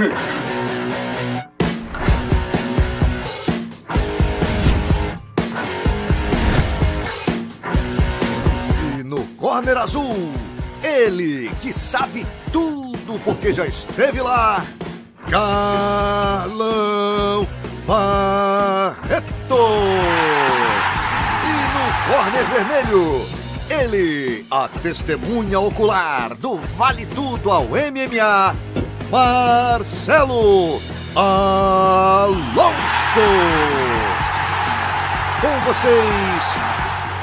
E no corner azul, ele que sabe tudo porque já esteve lá, Carlão Barreto. E no corner vermelho, ele, a testemunha ocular do Vale Tudo ao MMA, Marcelo Alonso. Com vocês,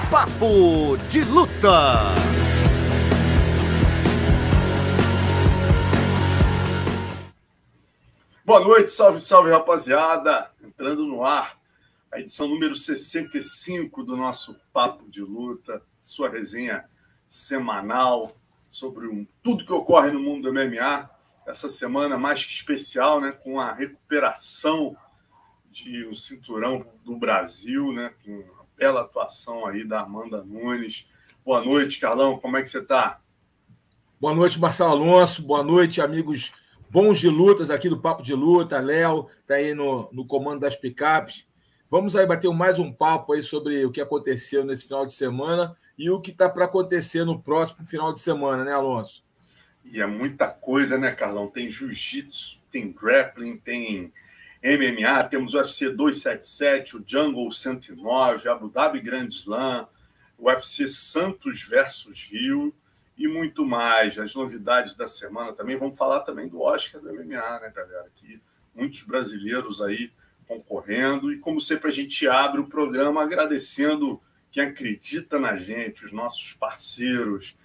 Papo de Luta. Boa noite, salve, salve, rapaziada. Entrando no ar, a edição número 65 do nosso Papo de Luta, sua resenha semanal sobre um, tudo que ocorre no mundo do MMA. Essa semana mais que especial, né, com a recuperação de um cinturão do Brasil, né, com uma bela atuação aí da Amanda Nunes. Boa noite, Carlão, como é que você está? Boa noite, Marcelo Alonso. Boa noite, amigos bons de lutas aqui do Papo de Luta. Léo está aí no, no comando das picapes. Vamos aí bater mais um papo aí sobre o que aconteceu nesse final de semana e o que está para acontecer no próximo final de semana, né, Alonso? E é muita coisa, né, Carlão? Tem jiu-jitsu, tem grappling, tem MMA, temos o UFC 277, o Jungle 109, Abu Dhabi Grand Slam, o UFC Santos versus Rio e muito mais. As novidades da semana também. Vamos falar também do Oscar do MMA, né, galera? Que muitos brasileiros aí concorrendo. E como sempre, a gente abre o programa agradecendo quem acredita na gente, os nossos parceiros.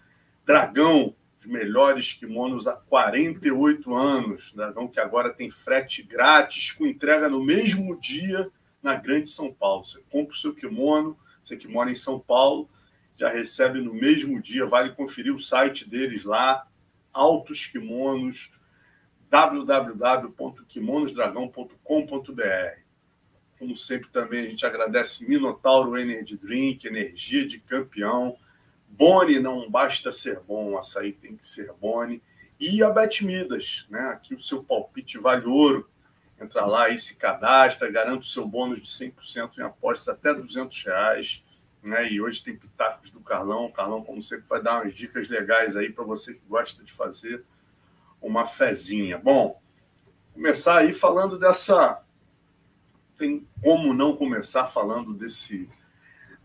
Dragão, os melhores kimonos há 48 anos. Dragão que agora tem frete grátis, com entrega no mesmo dia na Grande São Paulo. Você compra o seu kimono, você que mora em São Paulo, já recebe no mesmo dia. Vale conferir o site deles lá, Altos Kimonos, www.kimonosdragão.com.br. Como sempre, também a gente agradece Minotauro Energy Drink, energia de campeão. Boni, não basta ser bom, o açaí tem que ser Boni. E a Betmidas, né? Aqui o seu palpite vale ouro. Entra lá e se cadastra, garante o seu bônus de 100% em apostas até 200 reais. Né? E hoje tem pitacos do Carlão. O Carlão, como sempre, vai dar umas dicas legais aí para você que gosta de fazer uma fezinha. Bom, começar aí falando dessa. Tem como não começar falando desse.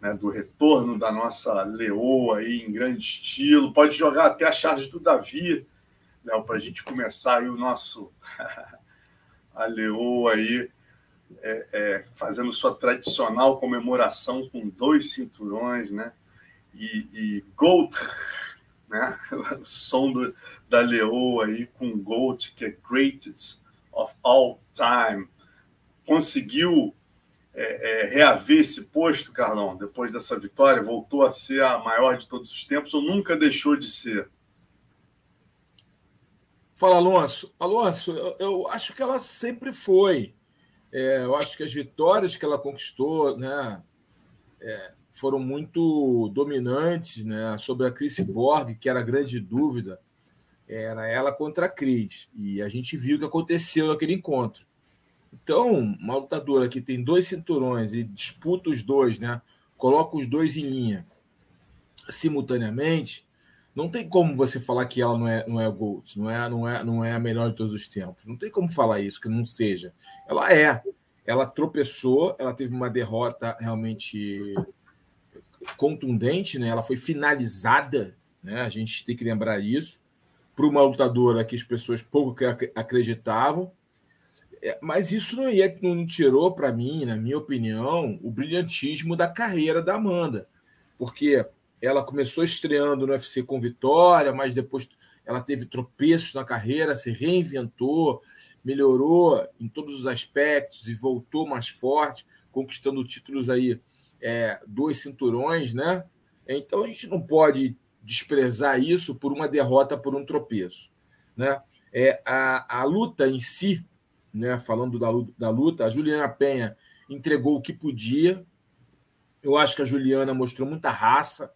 Né, do retorno da nossa leoa aí em grande estilo. Pode jogar até a charge do Davi, Léo, para a gente começar aí o nosso. a leoa aí é, é, fazendo sua tradicional comemoração com dois cinturões, né? E, e né? O som do, da leoa aí com Gold, que é greatest of all time. Conseguiu é, é, reaver esse posto, Carlão, depois dessa vitória? Voltou a ser a maior de todos os tempos ou nunca deixou de ser? Fala, Alonso. Alonso, eu, eu acho que ela sempre foi. É, eu acho que as vitórias que ela conquistou né, é, foram muito dominantes né, sobre a Chris Borg, que era a grande dúvida. Era ela contra a Cris. E a gente viu o que aconteceu naquele encontro. Então, uma lutadora que tem dois cinturões e disputa os dois, né, coloca os dois em linha simultaneamente, não tem como você falar que ela não é, não é Gold, não é, não, é, não é a melhor de todos os tempos. Não tem como falar isso, que não seja. Ela é. Ela tropeçou, ela teve uma derrota realmente contundente, né? ela foi finalizada, né? a gente tem que lembrar isso, para uma lutadora que as pessoas pouco acreditavam. É, mas isso não, ia, não tirou para mim, na minha opinião, o brilhantismo da carreira da Amanda. Porque ela começou estreando no UFC com vitória, mas depois ela teve tropeços na carreira, se reinventou, melhorou em todos os aspectos e voltou mais forte, conquistando títulos aí, é, dois cinturões, né? Então a gente não pode desprezar isso por uma derrota, por um tropeço, né? É, a, a luta em si, né? Falando da, da luta, a Juliana Penha entregou o que podia. Eu acho que a Juliana mostrou muita raça,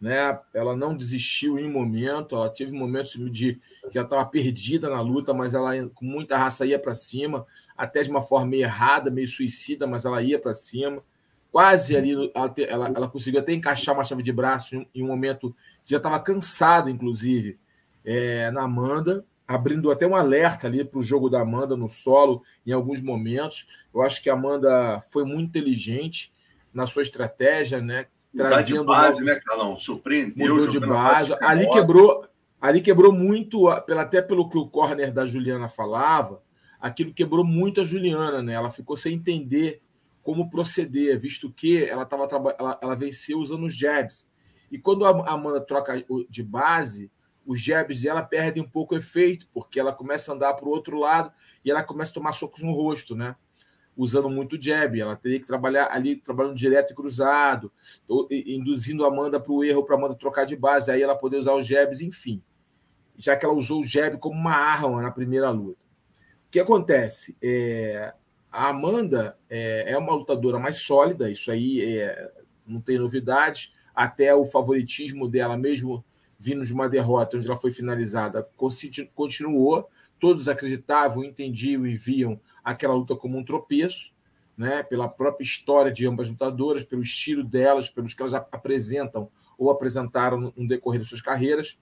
né? Ela não desistiu em momento, ela teve momentos de que ela estava perdida na luta, mas ela com muita raça ia para cima, até de uma forma meio errada, meio suicida, mas ela ia para cima. Quase ali, ela, ela, ela, conseguiu até encaixar uma chave de braço em um momento que já estava cansada, inclusive, é, na Amanda, abrindo até um alerta ali para o jogo da Amanda no solo em alguns momentos. Eu acho que a Amanda foi muito inteligente na sua estratégia, né? trazendo de base, uma... né, Calão? Surpreendeu. Mudou de base. Ali quebrou, ali quebrou muito, até pelo que o corner da Juliana falava, aquilo quebrou muito a Juliana, né? Ela ficou sem entender como proceder, visto que ela tava ela, ela venceu usando os jabs. E quando a Amanda troca de base, os jabs dela perdem um pouco o efeito, porque ela começa a andar para o outro lado e ela começa a tomar socos no rosto, né? usando muito jab, ela teria que trabalhar ali, trabalhando direto e cruzado, induzindo a Amanda para o erro, para a Amanda trocar de base, aí ela poder usar os jabs, enfim. Já que ela usou o jab como uma arma na primeira luta. O que acontece? É, a Amanda é, é, uma lutadora mais sólida, isso aí é, não tem novidade, até o favoritismo dela, mesmo vindo de uma derrota onde ela foi finalizada, continuou. Todos acreditavam, entendiam e viam aquela luta como um tropeço, né, pela própria história de ambas lutadoras, pelo estilo delas, pelos que elas apresentam ou apresentaram no decorrer de suas carreiras.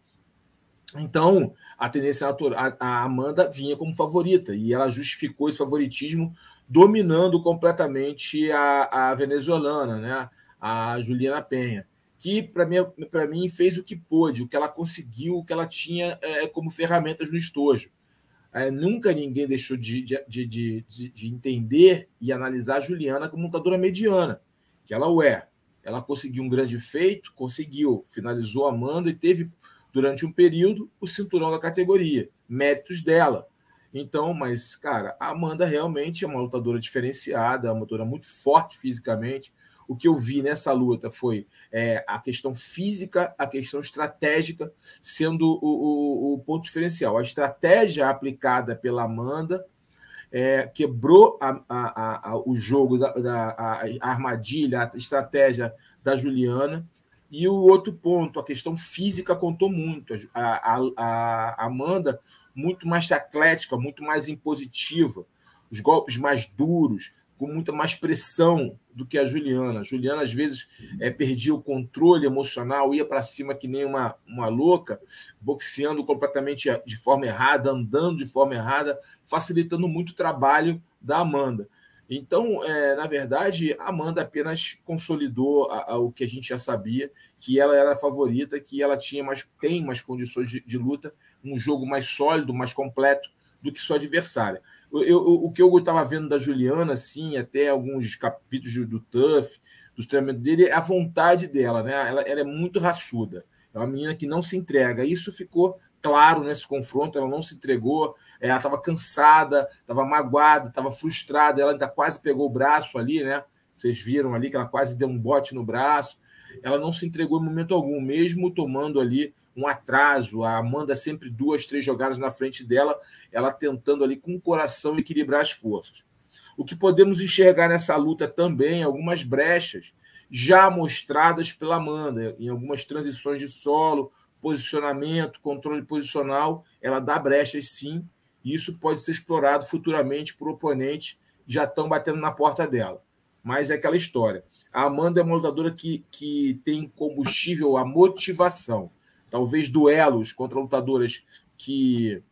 Então, a tendência natural, a Amanda vinha como favorita e ela justificou esse favoritismo dominando completamente a, a venezuelana, né, a Juliana Penha, que para mim, mim fez o que pôde, o que ela conseguiu, o que ela tinha é, como ferramentas no estojo. É, nunca ninguém deixou de, de, de, de, entender e analisar a Juliana como lutadora mediana, que ela o é. Ela conseguiu um grande feito, conseguiu, finalizou a Amanda e teve, durante um período, o cinturão da categoria. Méritos dela. Então, mas, cara, a Amanda realmente é uma lutadora diferenciada, uma lutadora muito forte fisicamente, o que eu vi nessa luta foi é, a questão física, a questão estratégica sendo o, o, o ponto diferencial. A estratégia aplicada pela Amanda é, quebrou a, a, a, o jogo, da, da a armadilha, a estratégia da Juliana. E o outro ponto, a questão física contou muito. A, a, Amanda, muito mais atlética, muito mais impositiva, os golpes mais duros, com muita mais pressão do que a Juliana. A Juliana, às vezes, é, perdia o controle emocional, ia para cima que nem uma, uma louca, boxeando completamente de forma errada, andando de forma errada, facilitando muito o trabalho da Amanda. Então, é, na verdade, a Amanda apenas consolidou a, a, o que a gente já sabia, que ela era a favorita, que ela tinha mais, tem mais condições de, de luta, um jogo mais sólido, mais completo do que sua adversária. Eu, o que eu estava vendo da Juliana, assim, até alguns capítulos do Tuff, dos treinamentos dele, é a vontade dela, né? Ela, ela, é muito raçuda. É uma menina que não se entrega. Isso ficou claro nesse confronto. Ela não se entregou. É, ela estava cansada, estava magoada, estava frustrada. Ela ainda quase pegou o braço ali, né? Vocês viram ali que ela quase deu um bote no braço. Ela não se entregou em momento algum, mesmo tomando ali um atraso, a Amanda sempre duas, três jogadas na frente dela, ela tentando ali com o coração equilibrar as forças. O que podemos enxergar nessa luta também, algumas brechas já mostradas pela Amanda, em algumas transições de solo, posicionamento, controle posicional, ela dá brechas sim, e isso pode ser explorado futuramente por oponentes já estão batendo na porta dela. Mas é aquela história. A Amanda é uma lutadora que, que tem combustível a motivação talvez duelos contra lutadoras que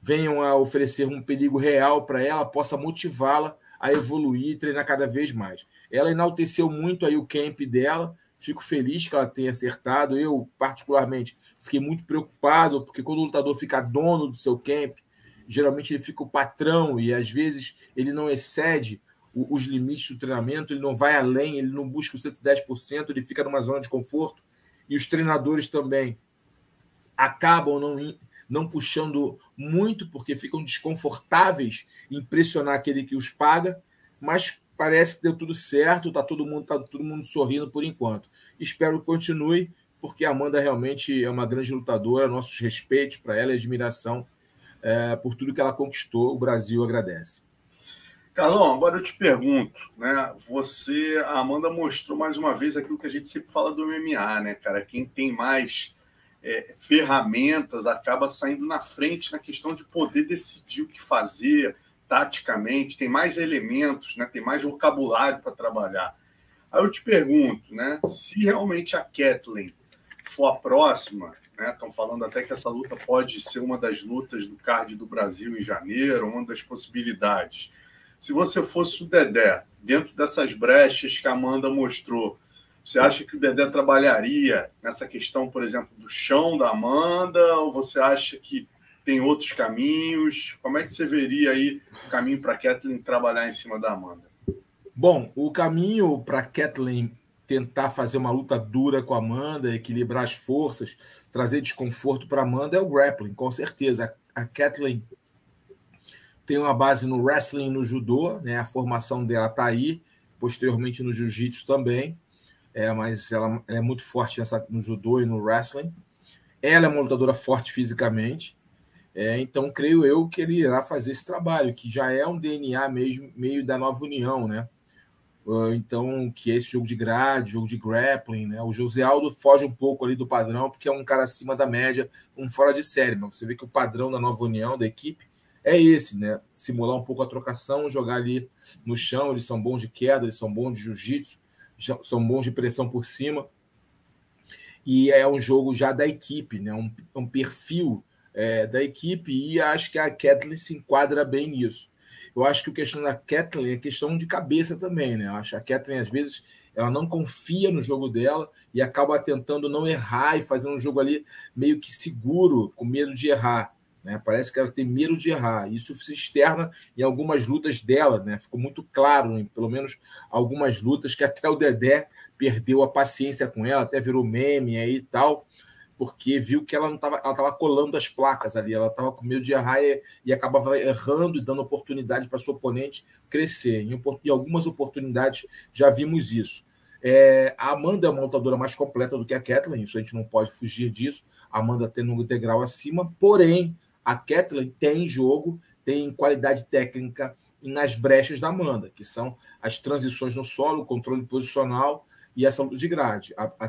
venham a oferecer um perigo real para ela, possa motivá-la a evoluir e treinar cada vez mais. Ela enalteceu muito aí o camp dela, fico feliz que ela tenha acertado. Eu, particularmente, fiquei muito preocupado, porque quando o lutador fica dono do seu camp, geralmente ele fica o patrão e às vezes ele não excede os limites do treinamento, ele não vai além, ele não busca o 110%, ele fica numa zona de conforto e os treinadores também acabam não, não puxando muito, porque ficam desconfortáveis em pressionar aquele que os paga, mas parece que deu tudo certo, está todo mundo tá todo mundo sorrindo por enquanto. Espero que continue, porque a Amanda realmente é uma grande lutadora, nossos respeitos para ela e admiração é, por tudo que ela conquistou, o Brasil agradece. Carlão, agora eu te pergunto, né? Você, a Amanda mostrou mais uma vez aquilo que a gente sempre fala do MMA, né, cara? Quem tem mais é, ferramentas acaba saindo na frente na questão de poder decidir o que fazer taticamente, tem mais elementos, né? Tem mais vocabulário para trabalhar. Aí eu te pergunto, né? Se realmente a Kathleen for a próxima, né? Estão falando até que essa luta pode ser uma das lutas do card do Brasil em janeiro, uma das possibilidades. Se você fosse o Dedé, dentro dessas brechas que a Amanda mostrou, você acha que o Dedé trabalharia nessa questão, por exemplo, do chão da Amanda? Ou você acha que tem outros caminhos? Como é que você veria aí o caminho para a Kathleen trabalhar em cima da Amanda? Bom, o caminho para a Kathleen tentar fazer uma luta dura com a Amanda, equilibrar as forças, trazer desconforto para a Amanda é o grappling, com certeza. A Kathleen tem uma base no wrestling e no judô, né? A formação dela está aí, posteriormente no jiu-jitsu também, é, mas ela, ela, é muito forte nessa, no judô e no wrestling. Ela é uma lutadora forte fisicamente, é, então creio eu que ele irá fazer esse trabalho, que já é um DNA mesmo, meio da nova união, né? Então, que é esse jogo de grade, jogo de grappling, né? O José Aldo foge um pouco ali do padrão, porque é um cara acima da média, um fora de série, mas você vê que o padrão da nova união, da equipe, é esse, né? Simular um pouco a trocação, jogar ali no chão. Eles são bons de queda, eles são bons de jiu-jitsu, são bons de pressão por cima. E é um jogo já da equipe, né? Um, um perfil é, da equipe, e acho que a Kathleen se enquadra bem nisso. Eu acho que a questão da Kathleen é questão de cabeça também, né? Eu acho que a Kathleen, às vezes, ela não confia no jogo dela e acaba tentando não errar e fazer um jogo ali meio que seguro, com medo de errar. Né? Parece que ela tem medo de errar. Isso se externa em algumas lutas dela. Né? Ficou muito claro, em pelo menos algumas lutas, que até o Dedé perdeu a paciência com ela, até virou meme aí e tal, porque viu que ela não estava ela tava colando as placas ali, ela estava com medo de errar e, e acabava errando e dando oportunidade para seu oponente crescer. Em, em, algumas oportunidades já vimos isso. É, a Amanda é uma lutadora mais completa do que a Kathleen, isso a gente não pode fugir disso. A Amanda tendo um degrau acima, porém a Kathleen tem jogo, tem qualidade técnica nas brechas da Amanda, que são as transições no solo, o controle posicional e essa luta de grade. A, a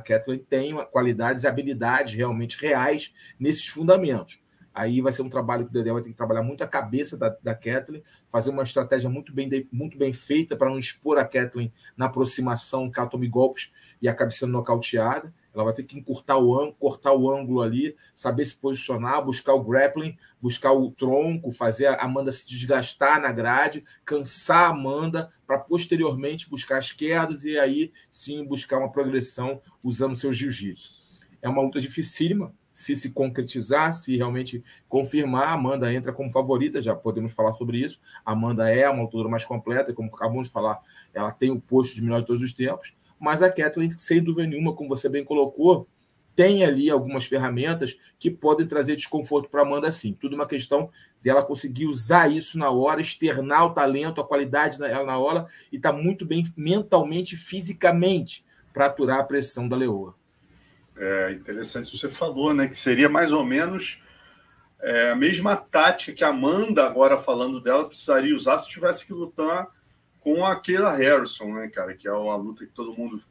tem qualidades e habilidades realmente reais nesses fundamentos. Aí vai ser um trabalho que o Dedé vai ter que trabalhar muito a cabeça da, da Kathleen, fazer uma estratégia muito bem, muito bem feita para não expor a Kathleen na aproximação, que ela tome golpes e acabe sendo nocauteada. Ela vai ter que encurtar o ângulo, cortar o ângulo ali, saber se posicionar, buscar o grappling, buscar o tronco, fazer a Amanda se desgastar na grade, cansar a Amanda, para posteriormente buscar as quedas e aí sim buscar uma progressão usando seu jiu-jitsu. É uma luta dificílima. Se se concretizar, se realmente confirmar, a Amanda entra como favorita, já podemos falar sobre isso. Amanda é uma lutadora mais completa, como acabamos de falar, ela tem o posto de melhor de todos os tempos mas a Kathleen, sem dúvida nenhuma, como você bem colocou, tem ali algumas ferramentas que podem trazer desconforto para a Amanda, sim. Tudo uma questão dela conseguir usar isso na hora, externar o talento, a qualidade dela na hora e estar tá muito bem mentalmente, fisicamente, para aturar a pressão da leoa. É interessante você falou, né? Que seria mais ou menos é, a mesma tática que a Amanda, agora falando dela, precisaria usar se tivesse que lutar com a Keila Harrison, né, cara, que é a luta que todo mundo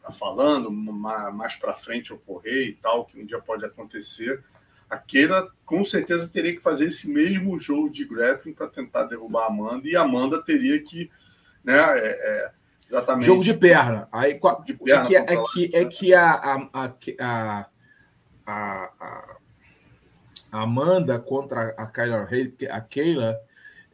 tá falando, mais para frente ocorrer e tal, que um dia pode acontecer. A Keila com certeza teria que fazer esse mesmo jogo de grappling para tentar derrubar a Amanda, e a Amanda teria que, né, é, é, exatamente. Jogo de perna. Aí, de perna, é que, é que, é que a, a, a, a, a Amanda contra a Kyla, a Keila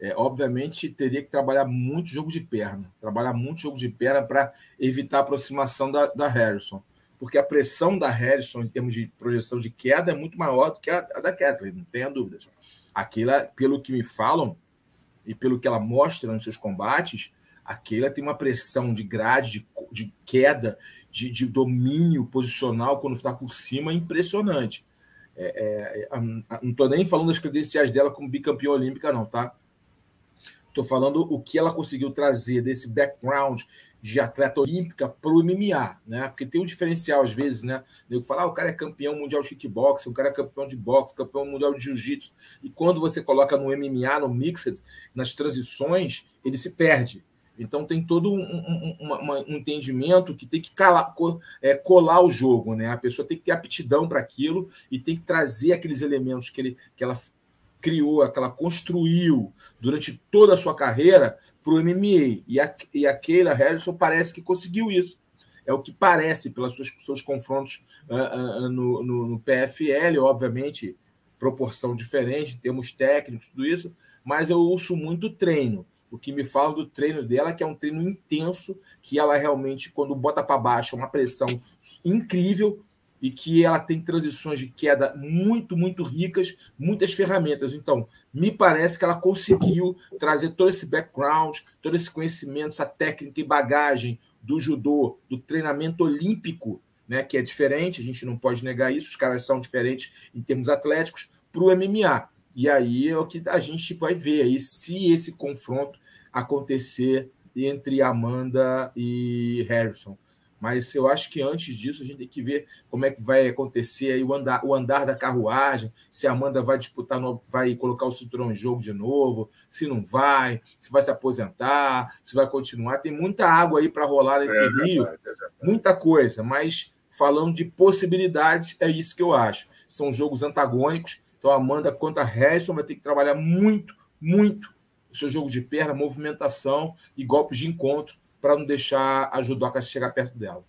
é, obviamente teria que trabalhar muito jogo de perna, trabalhar muito jogo de perna para evitar a aproximação da, da Harrison, porque a pressão da Harrison em termos de projeção de queda é muito maior do que a, a da Kathleen, não tenha dúvidas. Aquela, pelo que me falam e pelo que ela mostra nos seus combates, aquela tem uma pressão de grade, de, de queda, de, de, domínio posicional quando está por cima impressionante. É, é, não estou nem falando das credenciais dela como bicampeã olímpica, não, tá? Estou falando o que ela conseguiu trazer desse background de atleta olímpica para o MMA, né? Porque tem um diferencial às vezes, né? Eu falar, ah, o cara é campeão mundial de kickboxing, o cara é campeão de boxe, campeão mundial de jiu-jitsu. E quando você coloca no MMA, no mixed, nas transições, ele se perde. Então tem todo um, um, um, um entendimento que tem que calar, é, colar o jogo, né? A pessoa tem que ter aptidão para aquilo e tem que trazer aqueles elementos que, ele, que ela criou, que ela construiu durante toda a sua carreira para o MMA. E a, e a Keila Harrison parece que conseguiu isso. É o que parece pelos seus, seus confrontos uh, uh, no, no, no, PFL, obviamente, proporção diferente, termos técnicos, tudo isso, mas eu uso muito treino. O que me fala do treino dela, que é um treino intenso, que ela realmente, quando bota para baixo, é uma pressão incrível, e que ela tem transições de queda muito, muito ricas, muitas ferramentas. Então, me parece que ela conseguiu trazer todo esse background, todo esse conhecimento, essa técnica e bagagem do judô, do treinamento olímpico, né, que é diferente, a gente não pode negar isso, os caras são diferentes em termos atléticos, para o MMA. E aí é o que a gente vai ver aí se esse confronto acontecer entre Amanda e Harrison. Mas eu acho que antes disso a gente tem que ver como é que vai acontecer aí o andar, o andar da carruagem, se a Amanda vai disputar, vai colocar o cinturão em jogo de novo, se não vai, se vai se aposentar, se vai continuar. Tem muita água aí para rolar nesse é rio, é muita coisa, mas falando de possibilidades, é isso que eu acho. São jogos antagônicos, então a Amanda contra a Harrison vai ter que trabalhar muito, muito o seu jogo de perna, movimentação e golpes de encontro para não deixar a judoca chegar perto dela.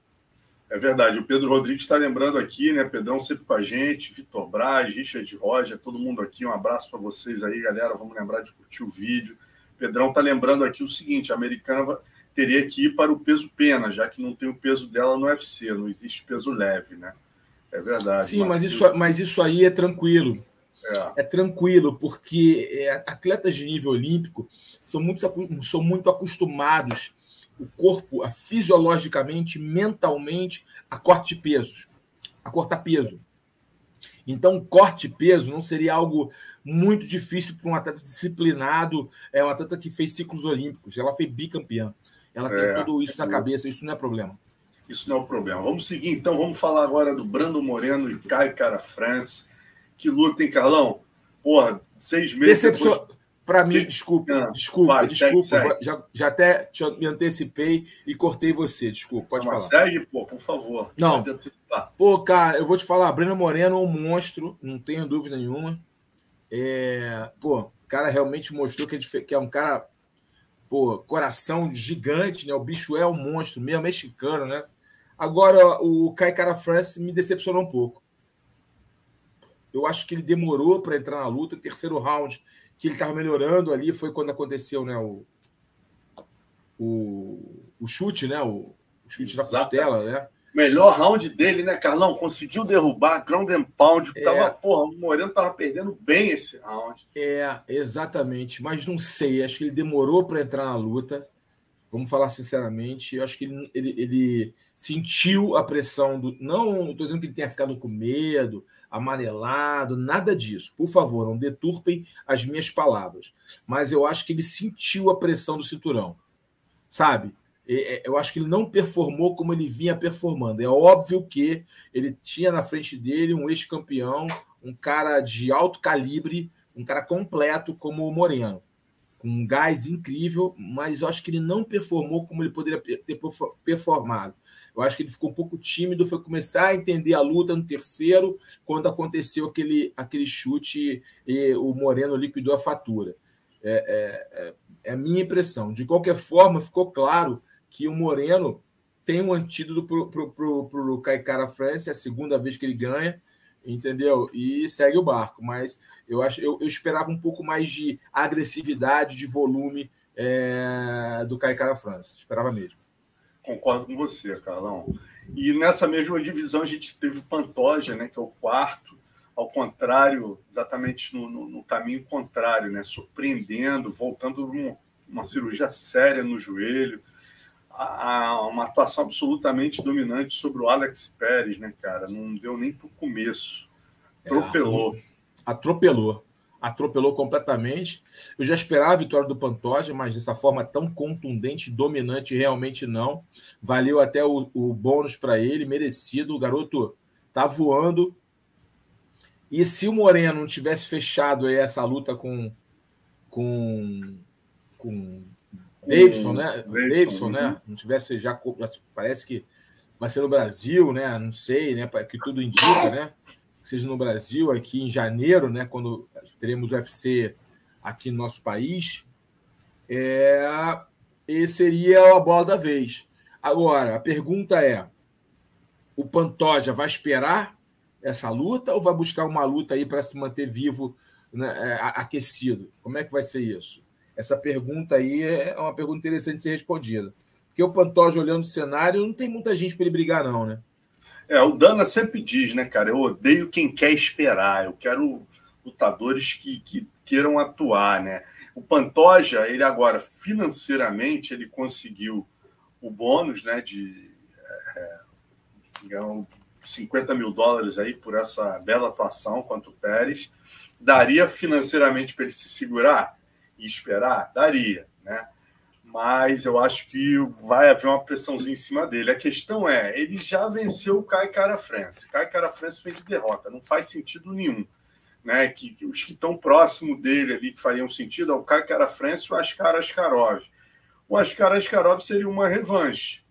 É verdade. O Pedro Rodrigues está lembrando aqui, né? Pedrão sempre com a gente, Vitor Braz, Richard Roger, todo mundo aqui. Um abraço para vocês aí, galera. Vamos lembrar de curtir o vídeo. Pedrão está lembrando aqui o seguinte: a americana teria que ir para o peso pena, já que não tem o peso dela no UFC, não existe peso leve, né? É verdade. Sim, mas isso, mas isso aí é tranquilo. É. é tranquilo, porque é, atletas de nível olímpico são muito, são muito acostumados o corpo a, fisiologicamente, mentalmente, a corte pesos, a cortar peso. Então, corte peso não seria algo muito difícil para um atleta disciplinado, é um atleta que fez ciclos olímpicos, ela foi bicampeã. Ela tem é, tudo isso na cabeça, isso não é problema. Isso não é o problema. Vamos seguir, então, vamos falar agora do Brando Moreno e Caio Cara France. Que luta, hein, Carlão? Porra, seis meses Decepcion... depois... Para mim, desculpa, não, desculpa, vai, desculpa. Segue, segue. Já, já até me antecipei e cortei você. Desculpa, pode não, falar. Segue, pô, por favor. Não. Pô, cara, eu vou te falar, Breno Moreno é um monstro, não tenho dúvida nenhuma. É, pô, o cara realmente mostrou que é, que é um cara, pô, coração gigante, né? O bicho é um monstro, meio mexicano, né? Agora, o Kai Cara France me decepcionou um pouco. Eu acho que ele demorou para entrar na luta. Terceiro round que ele estava melhorando ali foi quando aconteceu né, o, o, o chute, né? O, o chute da costela, né? Melhor round dele, né, Carlão? Conseguiu derrubar, ground and pound. É. Tava, porra, o Moreno tava perdendo bem esse round. É, exatamente. Mas não sei, acho que ele demorou para entrar na luta. Vamos falar sinceramente. Eu acho que ele, ele, ele sentiu a pressão do. Não estou dizendo que ele tenha ficado com medo, amarelado, nada disso. Por favor, não deturpem as minhas palavras. Mas eu acho que ele sentiu a pressão do cinturão. Sabe? Eu acho que ele não performou como ele vinha performando. É óbvio que ele tinha na frente dele um ex-campeão, um cara de alto calibre, um cara completo como o Moreno com um gás incrível, mas eu acho que ele não performou como ele poderia ter performado. Eu acho que ele ficou um pouco tímido, foi começar a entender a luta no terceiro, quando aconteceu aquele, aquele chute e o Moreno liquidou a fatura. É, é, é, é a minha impressão. De qualquer forma, ficou claro que o Moreno tem um antídoto para o Caicara France, é a segunda vez que ele ganha, entendeu? E segue o barco. Mas eu acho, eu, eu esperava um pouco mais de agressividade, de volume é, do Caicara France. Esperava mesmo. Concordo com você, Carlão. E nessa mesma divisão a gente teve o Pantoja, né, que é o quarto, ao contrário, exatamente no, no, no caminho contrário, né, surpreendendo, voltando uma, uma cirurgia séria no joelho, a, uma atuação absolutamente dominante sobre o Alex Pérez, né, cara? Não deu nem para o começo. Atropelou. É, atropelou. atropelou completamente. Eu já esperava a vitória do Pantoja, mas dessa forma tão contundente, dominante, realmente não. Valeu até o, o bônus para ele, merecido. O garoto tá voando. E se o Moreno não tivesse fechado essa luta com com com Davidson, né? Davidson, né? né? Não tivesse já parece que vai ser no Brasil, né? Não sei, né? Que tudo indica, né? Seja no Brasil aqui em janeiro, né? Quando teremos o UFC aqui no nosso país, é, esse seria a bola da vez. Agora, a pergunta é: o Pantoja vai esperar essa luta ou vai buscar uma luta aí para se manter vivo, né, é, aquecido? Como é que vai ser isso? Essa pergunta aí é uma pergunta interessante de ser respondida. Porque o Pantoja olhando o cenário, não tem muita gente para ele brigar, não, né? É, o Dana sempre diz, né, cara? Eu odeio quem quer esperar, eu quero lutadores que, que queiram atuar, né? O Pantoja, ele agora, financeiramente, ele conseguiu o bônus, né, de é, 50 mil dólares aí por essa bela atuação quanto o Pérez. Daria financeiramente para ele se segurar e esperar? Daria, né? Mas eu acho que vai haver uma pressãozinha em cima dele. A questão é, ele já venceu o Kai Cara France. Kai Cara France vem de derrota, não faz sentido nenhum. Né, que, que os que estão próximo dele ali, que fariam sentido, é o Kai Cara France e o Askar Askarov. O Askar Askarov seria uma revanche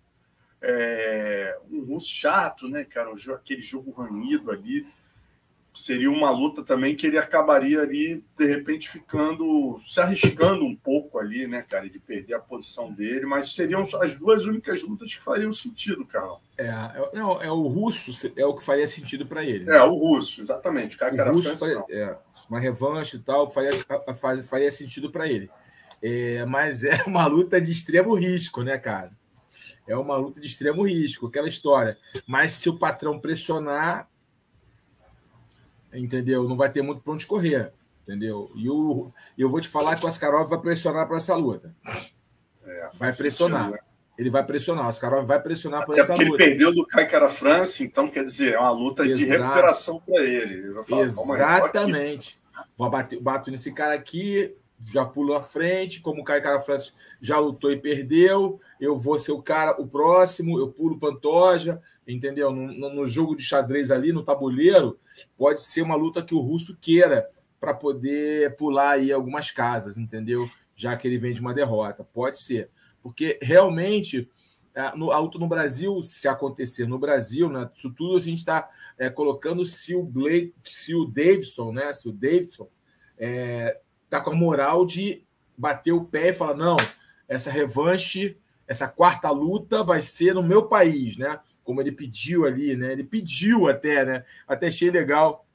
é, um russo chato, né, cara? Aquele jogo ranhido ali. Seria uma luta também que ele acabaria ali, de repente, ficando, se arriscando um pouco ali, né, cara, de perder a posição dele, mas seriam as duas únicas lutas que fariam sentido, Carl. É, é, é o russo, é o que faria sentido para ele. Né? É, o russo, exatamente. O cara que era russo faria, é, uma revanche e tal, faria, faria sentido para ele. É, mas é uma luta de extremo risco, né, cara? é uma luta de extremo risco, aquela história. Mas se o patrão pressionar, entendeu? Não vai ter muito para onde correr, entendeu? E o, eu vou te falar que o Askarov vai pressionar para essa luta. É, vai pressionar. Sentido, né? Ele vai pressionar, o Askarov vai pressionar para essa luta. Ele perdeu do Kai Cara France, então quer dizer, é uma luta Exato. de recuperação para ele. ele falar, Exatamente. Vou bater, bato nesse cara aqui, já pulo à frente, como o Caio Cara France já lutou e perdeu, eu vou ser o cara, o próximo, eu pulo Pantoja, entendeu? No, no, jogo de xadrez ali, no tabuleiro, pode ser uma luta que o russo queira para poder pular aí algumas casas, entendeu? Já que ele vem de uma derrota. Pode ser. Porque realmente a, luta no Brasil, se acontecer no Brasil, né, isso tudo a gente está é, colocando se o Blake, se o Davidson, né? Se o Davidson é, tá com a moral de bater o pé e falar: não, essa revanche, essa quarta luta vai ser no meu país, né? Como ele pediu ali, né? Ele pediu até, né? Até achei legal.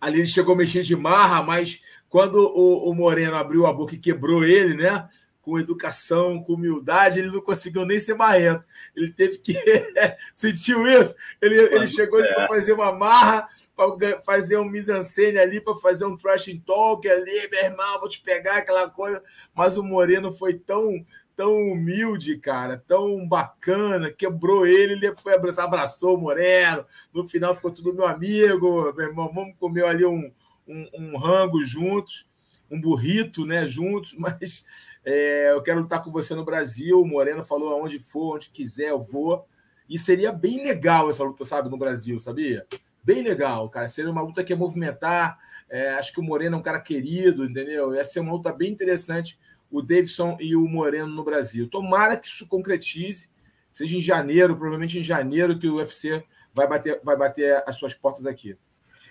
Ali ele chegou a mexer de marra, mas quando o, o Moreno abriu a boca e quebrou ele, né? Com educação, com humildade, ele não conseguiu nem ser marrento. Ele teve que. Sentiu isso? Ele, ele chegou é. para fazer uma marra para fazer um mise-en-scène ali, para fazer um trash talk ali, meu irmão, vou te pegar aquela coisa. Mas o Moreno foi tão tão humilde, cara, tão bacana, quebrou ele, ele foi abraçar, abraçou o Moreno. No final ficou tudo meu amigo, meu irmão, vamos comer ali um, um, um rango juntos, um burrito, né, juntos, mas é, eu quero lutar com você no Brasil. O Moreno falou aonde for, onde quiser, eu vou. E seria bem legal essa luta, sabe, no Brasil, sabia? bem legal, cara. Seria uma luta que ia movimentar. É, acho que o Moreno é um cara querido, entendeu? Ia ser uma luta bem interessante, o Davidson e o Moreno no Brasil. Tomara que isso concretize, seja em janeiro, provavelmente em janeiro, que o UFC vai bater, vai bater as suas portas aqui.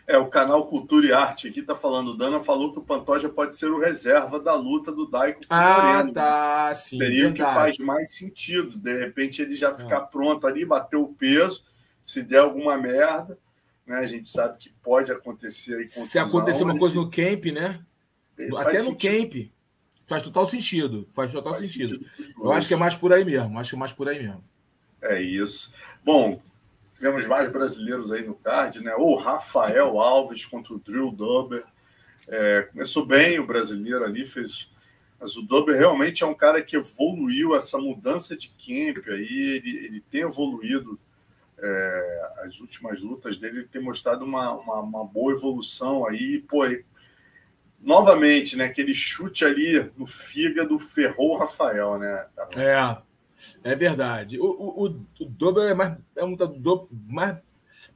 É, o canal Cultura e Arte aqui tá falando. Dana falou que o Pantoja pode ser o reserva da luta do Daico com ah, o Moreno. tá, sim. Seria o que faz mais sentido. De repente ele já ficar é. pronto ali, bater o peso, se der alguma merda né? A gente sabe que pode acontecer aí. Se acontecer uma coisa no camp, né? Até no camp. Faz total sentido. Faz total faz sentido. sentido Eu acho que é mais por aí mesmo. Acho que é mais por aí mesmo. É isso. Bom, tivemos vários brasileiros aí no card, né? O Rafael Alves contra o Drill Dober. É, começou bem o brasileiro ali, fez. Mas o Dober realmente é um cara que evoluiu essa mudança de camp aí, ele, ele tem evoluído é, as últimas lutas dele, ele tem mostrado uma, uma, uma, boa evolução aí. Pô, novamente, né? Aquele chute ali no fígado ferrou o Rafael, né? É, é verdade. O, o, o Dober é mais é um lutador mais,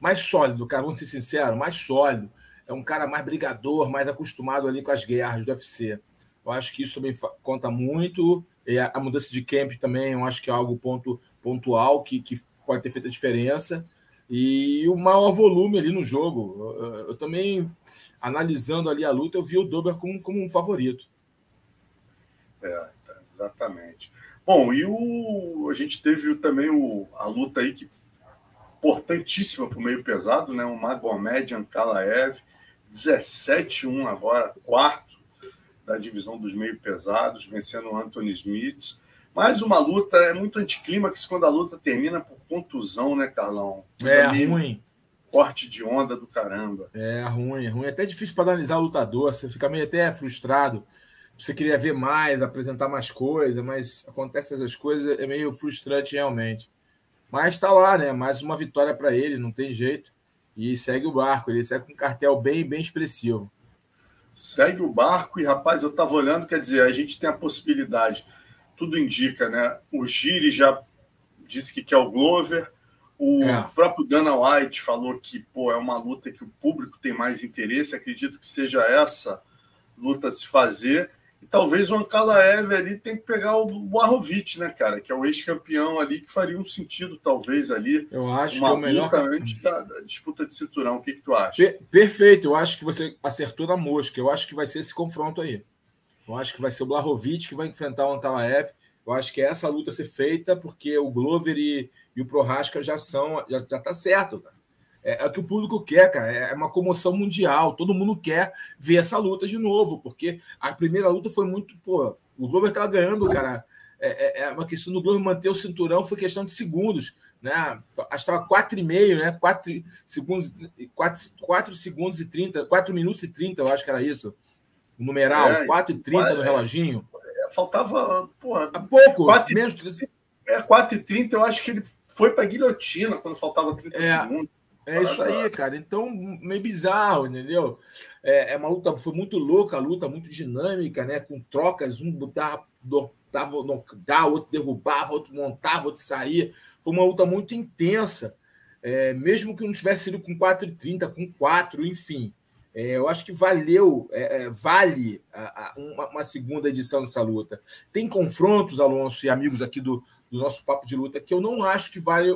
mais sólido, cara. Vamos ser sinceros, mais sólido. É um cara mais brigador, mais acostumado ali com as guerras do UFC. Eu acho que isso também conta muito. E a, a mudança de camp também, eu acho que é algo ponto, pontual que, que pode ter feito a diferença. E o maior volume ali no jogo. Eu, eu também analisando ali a luta, eu vi o Dober como, como um favorito. É, exatamente. Bom, e o, a gente teve também o, a luta aí que importantíssima para o meio pesado, né? O Magomed Ankalaev, 17-1 agora, quarto da divisão dos meio pesados, vencendo o Anthony Smith. Mais uma luta, é muito anticlímax quando a luta termina por contusão, né, Carlão? É, ruim corte de onda do caramba. É ruim, é ruim. É até difícil para analisar o lutador, você fica meio até frustrado. Você queria ver mais, apresentar mais coisas, mas acontece essas coisas, é meio frustrante realmente. Mas está lá, né? Mais uma vitória para ele, não tem jeito. E segue o barco, ele segue com um cartel bem, bem expressivo. Segue o barco e, rapaz, eu estava olhando, quer dizer, a gente tem a possibilidade, tudo indica, né? O Giri já disse que quer o Glover, o é. próprio Dana White falou que pô, é uma luta que o público tem mais interesse. Acredito que seja essa luta a se fazer. E talvez o Ankalaev ali tem que pegar o Barrovic, né, cara? Que é o ex-campeão ali, que faria um sentido, talvez, ali. Eu acho uma que é o melhor. antes da, da, disputa de cinturão. O que, que tu acha? Per perfeito, eu acho que você acertou na mosca. Eu acho que vai ser esse confronto aí. Eu acho que vai ser o Blahovic que vai enfrentar o Ankalaev. Eu acho que é essa luta ser feita, porque o Glover e, e o Prohaska já são, já, já tá certo, cara. É, é, o que o público quer, cara. É uma comoção mundial. Todo mundo quer ver essa luta de novo, porque a primeira luta foi muito. Pô, o Glover estava ganhando, cara. É, é, é, uma questão do Glover manter o cinturão, foi questão de segundos. Né? Acho que estava 4,5, né? 4 segundos, 4, 4 segundos e 30, 4 minutos e 30, eu acho que era isso. O numeral, é, 4 e 30 no é. reloginho faltava porra, Há pouco, 4, menos. É, 4h30, eu acho que ele foi para guilhotina quando faltava 30 é, segundos. É isso aí, cara. Então, meio bizarro, entendeu? É, é, uma luta, foi muito louca a luta, muito dinâmica, né? Com trocas, um botava, dava, dava, outro derrubava, outro montava, outro saía. Foi uma luta muito intensa. É, mesmo que não tivesse sido com 4,30, com 4, enfim. É, eu acho que valeu, é, é, vale uma, segunda edição dessa luta. Tem confrontos, Alonso e amigos aqui do, do nosso Papo de Luta, que eu não acho que vale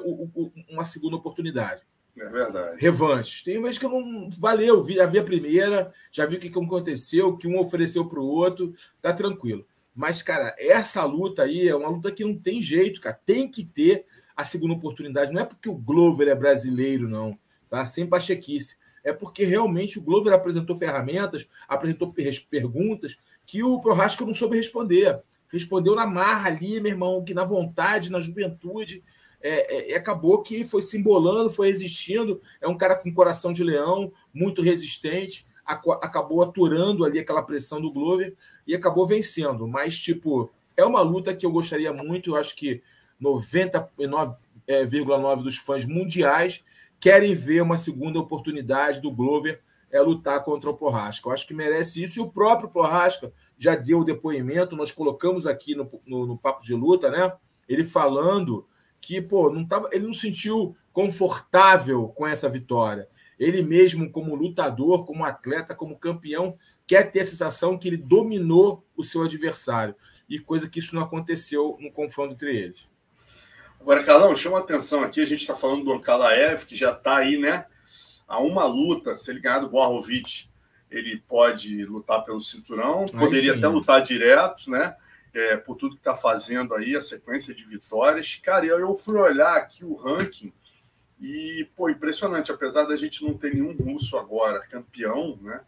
uma segunda oportunidade. É verdade. Revanches. Tem vezes que eu não. Valeu, vi, já vi a primeira, já vi o que, que aconteceu, que um ofereceu para o outro, tá tranquilo. Mas, cara, essa luta aí é uma luta que não tem jeito, cara. Tem que ter a segunda oportunidade. Não é porque o Glover é brasileiro, não. Tá? Sem pachequice é porque realmente o Glover apresentou ferramentas, apresentou perguntas que o Prohaska não soube responder. Respondeu na marra ali, meu irmão, que na vontade, na juventude. É, é, acabou que foi se embolando, foi resistindo. É um cara com coração de leão, muito resistente. Acabou aturando ali aquela pressão do Glover e acabou vencendo. Mas, tipo, é uma luta que eu gostaria muito. Eu acho que 99,9% é, dos fãs mundiais querem ver uma segunda oportunidade do Glover é lutar contra o Porrasca. Eu acho que merece isso. E o próprio Porrasca já deu o depoimento, nós colocamos aqui no, no, no Papo de Luta, né? Ele falando que, pô, não tava, ele não se sentiu confortável com essa vitória. Ele mesmo, como lutador, como atleta, como campeão, quer ter a sensação que ele dominou o seu adversário. E coisa que isso não aconteceu no confronto entre eles. Agora, Carlão, chama a atenção aqui, a gente está falando do Ankalaev, que já está aí, né? A uma luta, se ele ganhar do Borrovic, ele pode lutar pelo cinturão, aí poderia até lutar direto, né? É, por tudo que está fazendo aí, a sequência de vitórias. Cara, eu fui olhar aqui o ranking e, pô, impressionante, apesar da gente não ter nenhum russo agora campeão, né?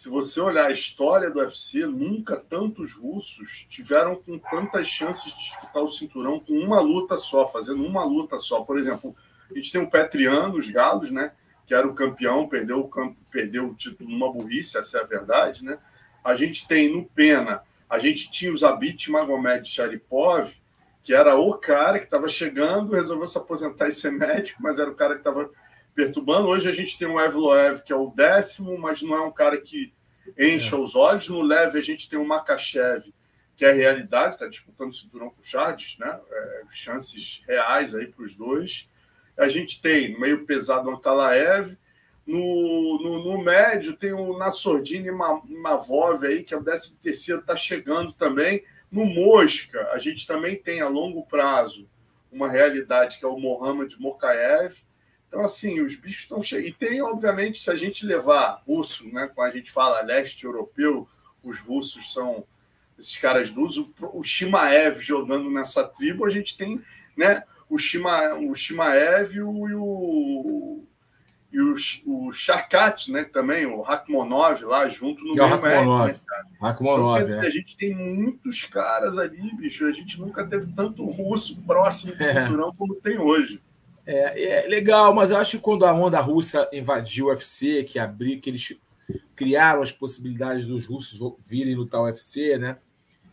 Se você olhar a história do UFC, nunca tantos russos tiveram com tantas chances de disputar o cinturão com uma luta só, fazendo uma luta só. Por exemplo, a gente tem o Petriano, os Galos, né? Que era o campeão, perdeu o, perdeu o título numa burrice, essa é a verdade, né? A gente tem no Pena, a gente tinha o Zabit Magomed Sharipov, que era o cara que estava chegando, resolveu se aposentar e ser médico, mas era o cara que estava perturbando. Hoje a gente tem o Evloev, que é o décimo, mas não é um cara que encha é. os olhos. No leve, a gente tem o Makachev, que é a realidade, está disputando o cinturão com o Charles, né? É, chances reais aí para os dois. A gente tem no meio pesado o Ankalaev, no, no, no, médio tem o Nassordini Mavov aí, que é o 13 terceiro, está chegando também. No Mosca, a gente também tem a longo prazo uma realidade que é o Mohamed Mokaev. Então, assim, os bichos estão cheios. E tem, obviamente, se a gente levar russo, né, quando a gente fala leste europeu, os russos são esses caras duros. O, o Shimaev jogando nessa tribo, a gente tem né, o, Shima, o Shimaev e o, e o, o, Charkat, né, também, o Rakhmonov lá junto no e meio Rakhmonov. Né, Rakhmonov, então, dizer, é. a gente tem muitos caras ali, bicho. A gente nunca teve tanto russo próximo do é. cinturão como tem hoje. É, é, legal, mas eu acho que quando a onda russa invadiu o UFC, que abriu, que eles criaram as possibilidades dos russos virem lutar o UFC, né?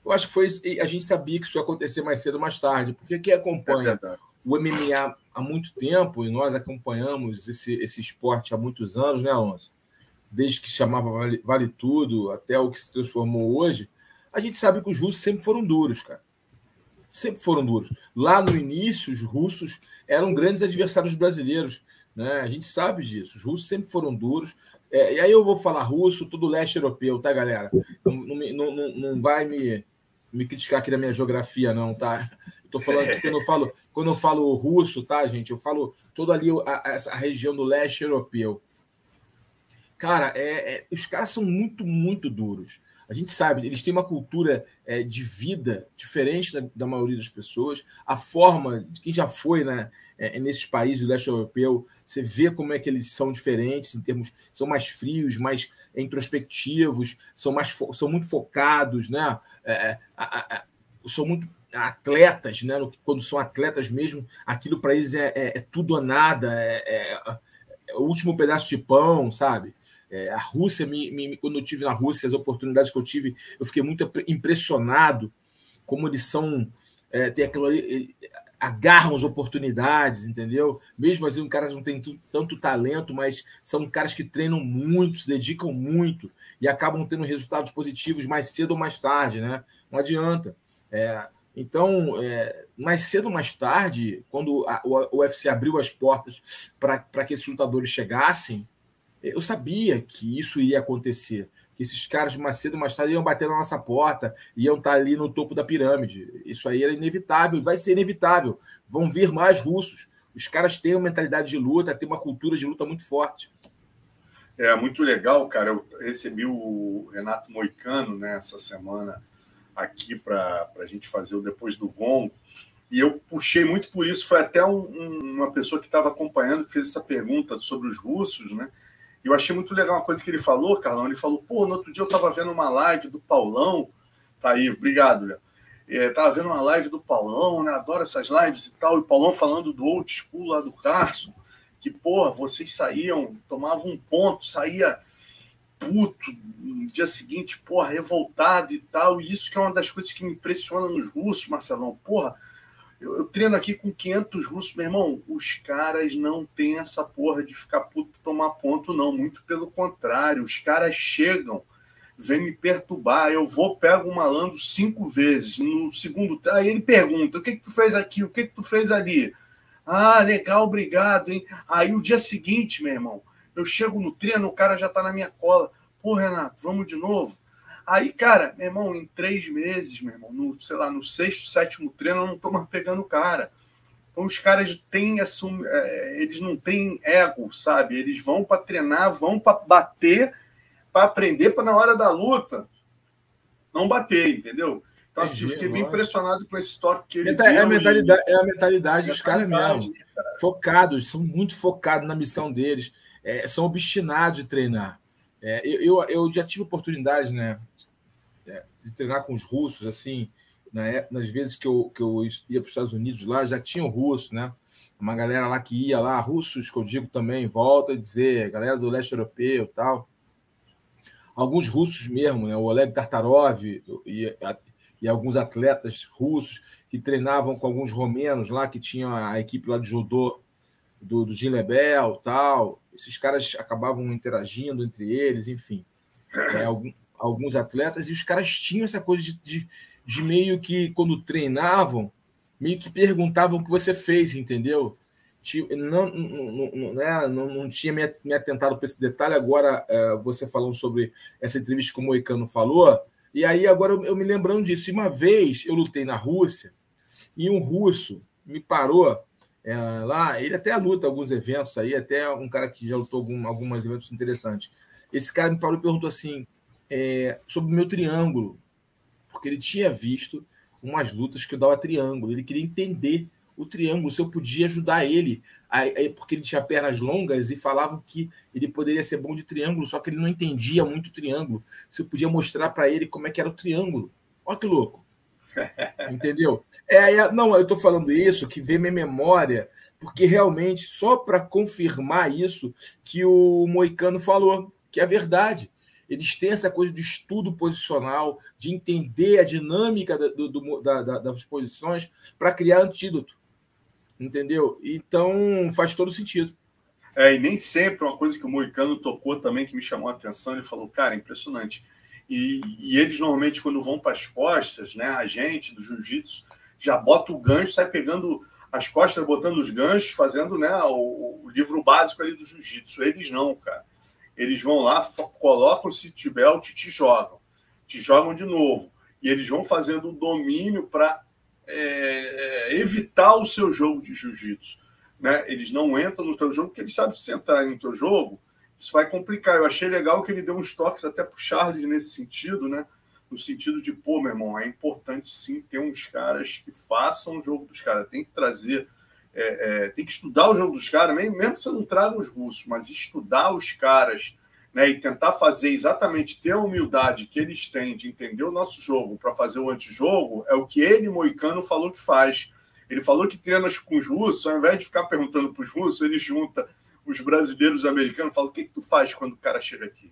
Eu acho que foi a gente sabia que isso ia acontecer mais cedo ou mais tarde, porque quem acompanha é o MMA há muito tempo, e nós acompanhamos esse, esse esporte há muitos anos, né, Alonso? Desde que chamava Vale, vale Tudo até o que se transformou hoje, a gente sabe que os russos sempre foram duros, cara. Sempre foram duros. Lá no início, os russos eram grandes adversários brasileiros. Né? A gente sabe disso. Os russos sempre foram duros. É, e aí eu vou falar russo, tudo leste europeu, tá, galera? Não, não, não, não vai me, me criticar aqui na minha geografia, não, tá? Estou falando que quando eu falo, quando eu falo russo, tá, gente? Eu falo toda ali a, a, essa região do leste europeu. Cara, é, é, os caras são muito, muito duros. A gente sabe, eles têm uma cultura é, de vida diferente da, da, maioria das pessoas. A forma de quem já foi né, é, nesses países do leste europeu, você vê como é que eles são diferentes em termos. São mais frios, mais introspectivos, são, mais são muito focados, né? É, a, a, são muito atletas, né? Quando são atletas mesmo, aquilo para eles é, é, é, tudo ou nada, é, é, é, o último pedaço de pão, sabe? É, a Rússia, me, me, quando eu tive na Rússia, as oportunidades que eu tive, eu fiquei muito impressionado como eles são. É, tem aquilo ali, agarram as oportunidades, entendeu? Mesmo assim, caras não têm tanto talento, mas são caras que treinam muito, se dedicam muito e acabam tendo resultados positivos mais cedo ou mais tarde, né? Não adianta. É, então, é, mais cedo ou mais tarde, quando a, o UFC abriu as portas para que esses lutadores chegassem, eu sabia que isso iria acontecer. Que esses caras, mais cedo ou mais tarde, iam bater na nossa porta, iam estar ali no topo da pirâmide. Isso aí era inevitável, vai ser inevitável. Vão vir mais russos. Os caras têm uma mentalidade de luta, têm uma cultura de luta muito forte. É muito legal, cara. Eu recebi o Renato Moicano né, essa semana aqui para a gente fazer o Depois do Gongo. E eu puxei muito por isso. Foi até um, um, uma pessoa que estava acompanhando que fez essa pergunta sobre os russos, né? Eu achei muito legal uma coisa que ele falou, Carlão. Ele falou: pô, no outro dia eu estava vendo uma live do Paulão. Tá aí, obrigado, Léo. É, vendo uma live do Paulão, né? Adoro essas lives e tal. E o Paulão falando do old school lá do Carson, que, porra, vocês saíam, tomavam um ponto, saía puto, no dia seguinte, porra, revoltado e tal. E isso que é uma das coisas que me impressiona nos russos, Marcelão. Porra, eu, eu treino aqui com 500 russos, meu irmão. Os caras não têm essa porra de ficar puto tomar ponto, não. Muito pelo contrário. Os caras chegam, vêm me perturbar. Eu vou, pego o malandro cinco vezes. No segundo. Aí ele pergunta: o que, que tu fez aqui? O que, que tu fez ali? Ah, legal, obrigado, hein? Aí o dia seguinte, meu irmão eu chego no treino, o cara já tá na minha cola. Pô, Renato, vamos de novo? Aí, cara, meu irmão, em três meses, meu irmão, no, sei lá, no sexto, sétimo treino, eu não tô mais pegando o cara. Então, os caras têm. É, eles não têm ego, sabe? Eles vão para treinar, vão para bater, para aprender, para na hora da luta não bater, entendeu? Então, assim, eu fiquei bem impressionado com esse toque que ele é, a mentalidade, é a mentalidade dos caras mesmo. Cara. Focados, são muito focados na missão deles é, são obstinados de treinar. É, eu, eu, já tive oportunidade né, é, de treinar com os russos, assim, na, nas vezes que eu, que eu ia para os Estados Unidos lá, já tinham russos, né? Uma galera lá que ia lá, russos, que eu digo também, volta a dizer, galera do leste europeu tal. Alguns russos mesmo, né? O Oleg Tartarov e, e alguns atletas russos que treinavam com alguns romenos lá, que tinham a equipe lá de judô do, do Gilebel tal esses caras acabavam interagindo entre eles, enfim. é, algum, alguns atletas, e os caras tinham essa coisa de, de, de, meio que, quando treinavam, meio que perguntavam o que você fez, entendeu? Não, não, não, né, não, não tinha me, me atentado para esse detalhe, agora é, você falando sobre essa entrevista que o Moicano falou, e aí agora eu, eu me lembrando disso. Uma vez eu lutei na Rússia e um russo me parou é, lá, ele até luta alguns eventos aí, até um cara que já lutou algum, alguns eventos interessantes. Esse cara me parou e perguntou assim é, sobre o meu triângulo, porque ele tinha visto umas lutas que eu dava triângulo, ele queria entender o triângulo, se eu podia ajudar ele, porque ele tinha pernas longas e falavam que ele poderia ser bom de triângulo, só que ele não entendia muito o triângulo. Se eu podia mostrar para ele como é que era o triângulo. Olha que louco. Entendeu? É, é, não, eu estou falando isso, que vem minha memória, porque realmente, só para confirmar isso que o Moicano falou, que é verdade. Eles têm essa coisa de estudo posicional, de entender a dinâmica da, do, da, da, das posições para criar antídoto. Entendeu? Então faz todo sentido. É, e nem sempre uma coisa que o Moicano tocou também que me chamou a atenção, ele falou, cara, impressionante e, e eles normalmente, quando vão para as costas, né, a gente do jiu-jitsu já bota o gancho, sai pegando as costas, botando os ganchos, fazendo né, o, o livro básico ali do jiu-jitsu. Eles não, cara. Eles vão lá, colocam o seatbelt e te jogam. Te jogam de novo. E eles vão fazendo o domínio para é, é, evitar o seu jogo de jiu-jitsu. Né? Eles não entram no teu jogo, porque eles sabem se entrarem no teu jogo, isso vai complicar. Eu achei legal que ele deu uns toques até para o Charles nesse sentido, né? No sentido de, pô, meu irmão, é importante sim ter uns caras que façam o jogo dos caras. Tem que trazer, é, é, tem que estudar o jogo dos caras, mesmo que você não traga os russos, mas estudar os caras né, e tentar fazer exatamente ter a humildade que eles têm de entender o nosso jogo para fazer o antijogo, é o que ele, Moicano, falou que faz. Ele falou que treina com os russos, ao invés de ficar perguntando para os russos, ele junta os brasileiros americanos falam: o que, que tu faz quando o cara chega aqui?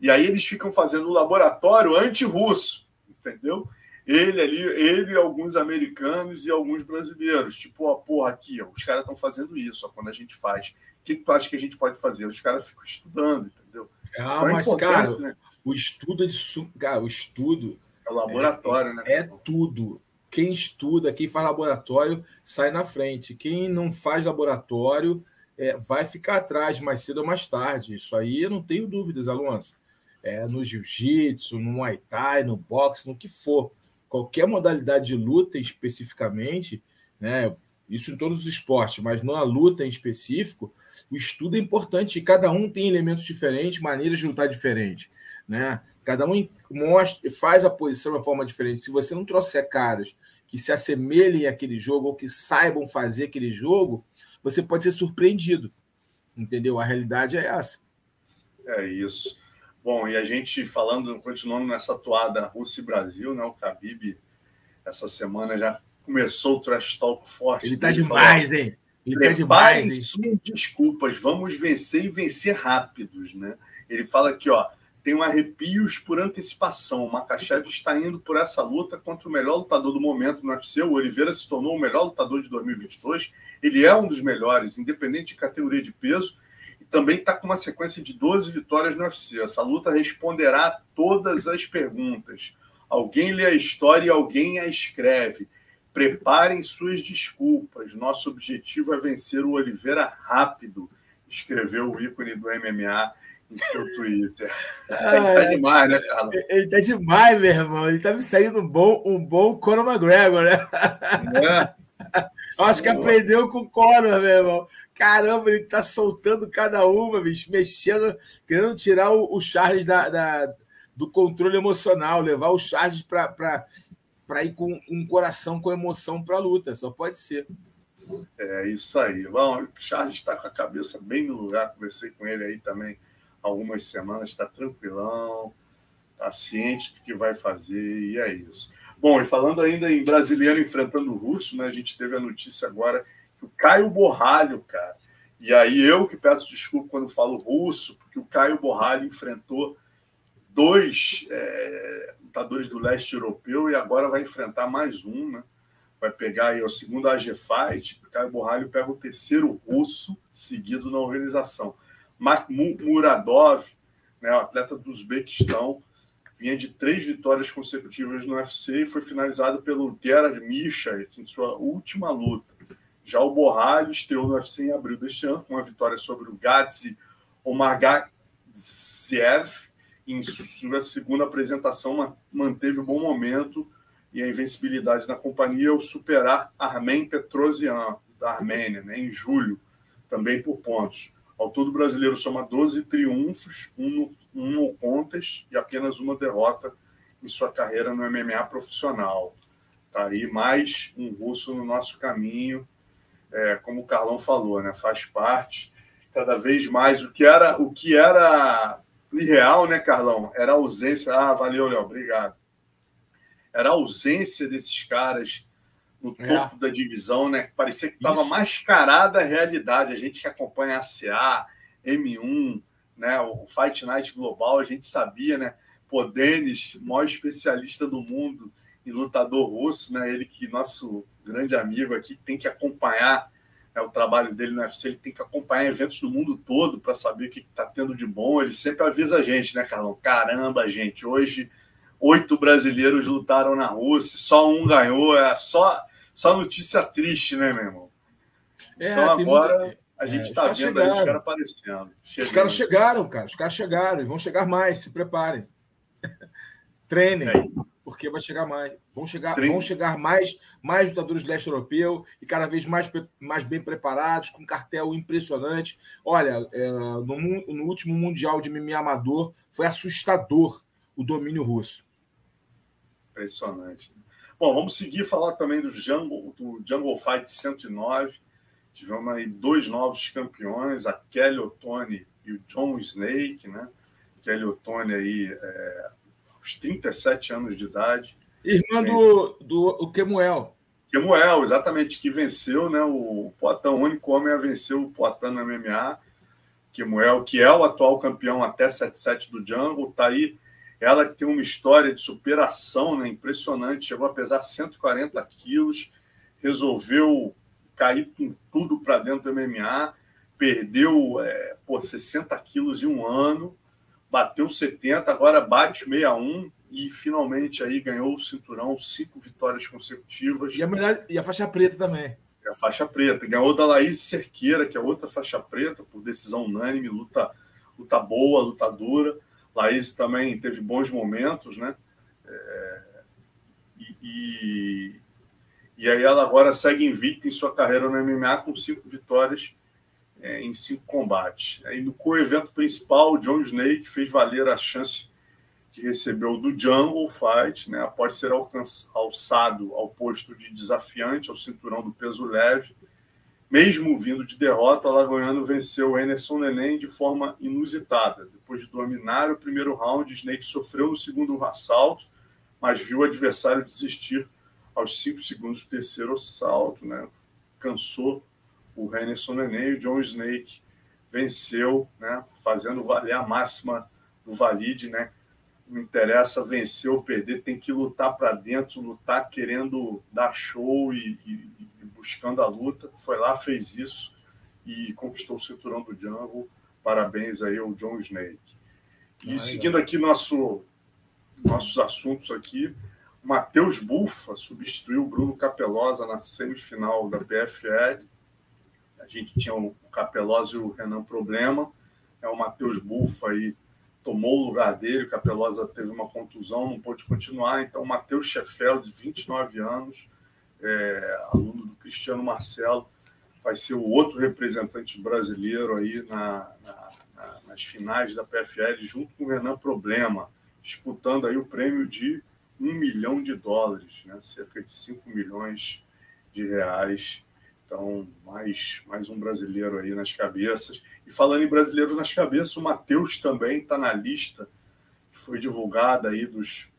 E aí eles ficam fazendo um laboratório anti-russo, entendeu? Ele ali, ele, alguns americanos e alguns brasileiros. Tipo, ó, porra, aqui, ó, os caras estão fazendo isso, ó, quando a gente faz. O que, que, tu acha que a gente pode fazer? Os caras ficam estudando, entendeu? Ah, então, é mas, cara, né? o estudo é de cara, o estudo. É o laboratório, é, né? É tudo. Quem estuda, quem faz laboratório, sai na frente. Quem não faz laboratório é, vai ficar atrás mais cedo ou mais tarde. Isso aí eu não tenho dúvidas, Alonso. É, no jiu-jitsu, no muay thai, no boxe, no que for. Qualquer modalidade de luta especificamente, né, isso em todos os esportes, mas na luta em específico, o estudo é importante e cada um tem elementos diferentes, maneiras de lutar diferentes. Né? Cada um mostra, faz a posição de uma forma diferente. Se você não trouxer caras que se assemelhem àquele jogo ou que saibam fazer aquele jogo, você pode ser surpreendido. Entendeu? A realidade é essa. É isso. Bom, e a gente falando, continuando nessa toada Rússia e Brasil, né? O Khabib, essa semana já começou o trash talk forte. Ele tá demais, falou, hein? Ele tá demais, hein? desculpas, vamos vencer e vencer rápidos, né? Ele fala aqui, ó, tem um arrepios por antecipação. O Makachev está indo por essa luta contra o melhor lutador do momento no UFC. O Oliveira se tornou o melhor lutador de 2022 ele é um dos melhores, independente de categoria de peso, também está com uma sequência de 12 vitórias no UFC. Essa luta responderá a todas as perguntas. Alguém lê a história e alguém a escreve. Preparem suas desculpas. Nosso objetivo é vencer o Oliveira rápido, escreveu o ícone do MMA em seu Twitter. Ah, ele tá demais, né, Carlos? Ele tá demais, meu irmão. Ele tá me saindo um bom, um bom Conor McGregor, né? É. Acho que aprendeu com o Conor, meu irmão. Caramba, ele tá soltando cada uma, bicho, mexendo, querendo tirar o, o Charles da, da, do controle emocional, levar o Charles para ir com um coração, com emoção para a luta. Só pode ser. É isso aí. Bom, o Charles está com a cabeça bem no lugar. Conversei com ele aí também algumas semanas. Está tranquilão, está ciente do que vai fazer e é isso. Bom, e falando ainda em brasileiro enfrentando o russo, né? A gente teve a notícia agora o Caio Borralho, cara. E aí eu que peço desculpa quando falo russo, porque o Caio Borralho enfrentou dois é, lutadores do leste europeu e agora vai enfrentar mais um, né? Vai pegar aí o segundo AG Fight, o Caio Borralho pega o terceiro russo seguido na organização. Muradov né, o atleta do Uzbequistão, vinha de três vitórias consecutivas no UFC e foi finalizado pelo Gerard Misha em sua última luta. Já o Borralho estreou no UFC em abril deste ano com uma vitória sobre o Gadzi Omagadziev. Em sua segunda apresentação, manteve um bom momento e a invencibilidade na companhia ao superar Armen Petrosian, da Armênia, né, em julho, também por pontos. Ao todo, o brasileiro soma 12 triunfos, um um no contest e apenas uma derrota em sua carreira no MMA profissional. Tá aí mais um russo no nosso caminho, é, como o Carlão falou, né? Faz parte cada vez mais o que era o que era irreal, né, Carlão? Era a ausência. Ah, valeu, Léo, obrigado. Era a ausência desses caras no é. topo é. da divisão, né? Parecia que estava mascarada a realidade. A gente que acompanha a CA, M1, né? O Fight Night Global, a gente sabia, né? Pô, Denis, maior especialista do mundo em lutador russo, né? Ele que nosso grande amigo aqui tem que acompanhar né, o trabalho dele no UFC, ele tem que acompanhar eventos do mundo todo para saber o que está tendo de bom. Ele sempre avisa a gente, né, Carlão? Caramba, gente, hoje oito brasileiros lutaram na Rússia, só um ganhou, é só, só notícia triste, né, meu irmão? É, então agora. Muita a gente está é, vendo aí os caras aparecendo. Chegando. Os caras chegaram, cara. Os caras chegaram e vão chegar mais. Se preparem. Treinem, é. Porque vai chegar mais. Vão chegar, vão chegar mais, mais lutadores do leste europeu e cada vez mais, mais bem preparados, com um cartel impressionante. Olha, é, no, no último Mundial de MMA Amador foi assustador o domínio russo. Impressionante. Bom, vamos seguir falar também do Jungle, do Jungle Fight 109 Tivemos aí dois novos campeões, a Kelly Otone e o John Snake, né? Kelly Otone aí, é, aos 37 anos de idade. Irmã do, do o Kemuel. Kemuel, exatamente, que venceu né, o Poitin, o único homem a vencer o Poitin no MMA. Kemuel, que é o atual campeão até 77 do Jungle, tá aí. Ela que tem uma história de superação né, impressionante, chegou a pesar 140 quilos, resolveu cair com tudo para dentro do MMA, perdeu é, pô, 60 quilos em um ano, bateu 70, agora bate 61 e finalmente aí ganhou o cinturão, cinco vitórias consecutivas. E a, e a faixa preta também. E a faixa preta. Ganhou da Laís Cerqueira, que é outra faixa preta, por decisão unânime, luta, luta boa, luta dura. Laís também teve bons momentos, né? É, e, e aí ela agora segue invicta em sua carreira no MMA com cinco vitórias é, em cinco combates. Aí no co-evento principal, o John Snake fez valer a chance que recebeu do Jungle Fight, né, após ser alçado ao posto de desafiante ao cinturão do peso leve. Mesmo vindo de derrota, o Alagoano venceu Enerson Neném de forma inusitada. Depois de dominar o primeiro round, Snake sofreu no segundo assalto, mas viu o adversário desistir aos 5 segundos do terceiro salto, né? Cansou o Henderson Neném e o John Snake venceu, né? Fazendo valer a máxima do valide, né? Não interessa vencer ou perder, tem que lutar para dentro, lutar querendo dar show e, e, e, buscando a luta. Foi lá, fez isso e conquistou o cinturão do Jungle. Parabéns aí ao John Snake. E seguindo aqui nosso, nossos assuntos aqui, Matheus Bufa substituiu o Bruno Capelosa na semifinal da PFL. A gente tinha o Capelosa e o Renan Problema. É o Matheus Bufa aí tomou o lugar dele. O Capelosa teve uma contusão, não pôde continuar. Então, o Matheus Scheffel, de 29 anos, é, aluno do Cristiano Marcelo, vai ser o outro representante brasileiro aí na, na, na, nas finais da PFL, junto com o Renan Problema, disputando aí o prêmio de um milhão de dólares, né? cerca de 5 milhões de reais. Então, mais, mais um brasileiro aí nas cabeças. E falando em brasileiro nas cabeças, o Matheus também está na lista que foi divulgada aí dos,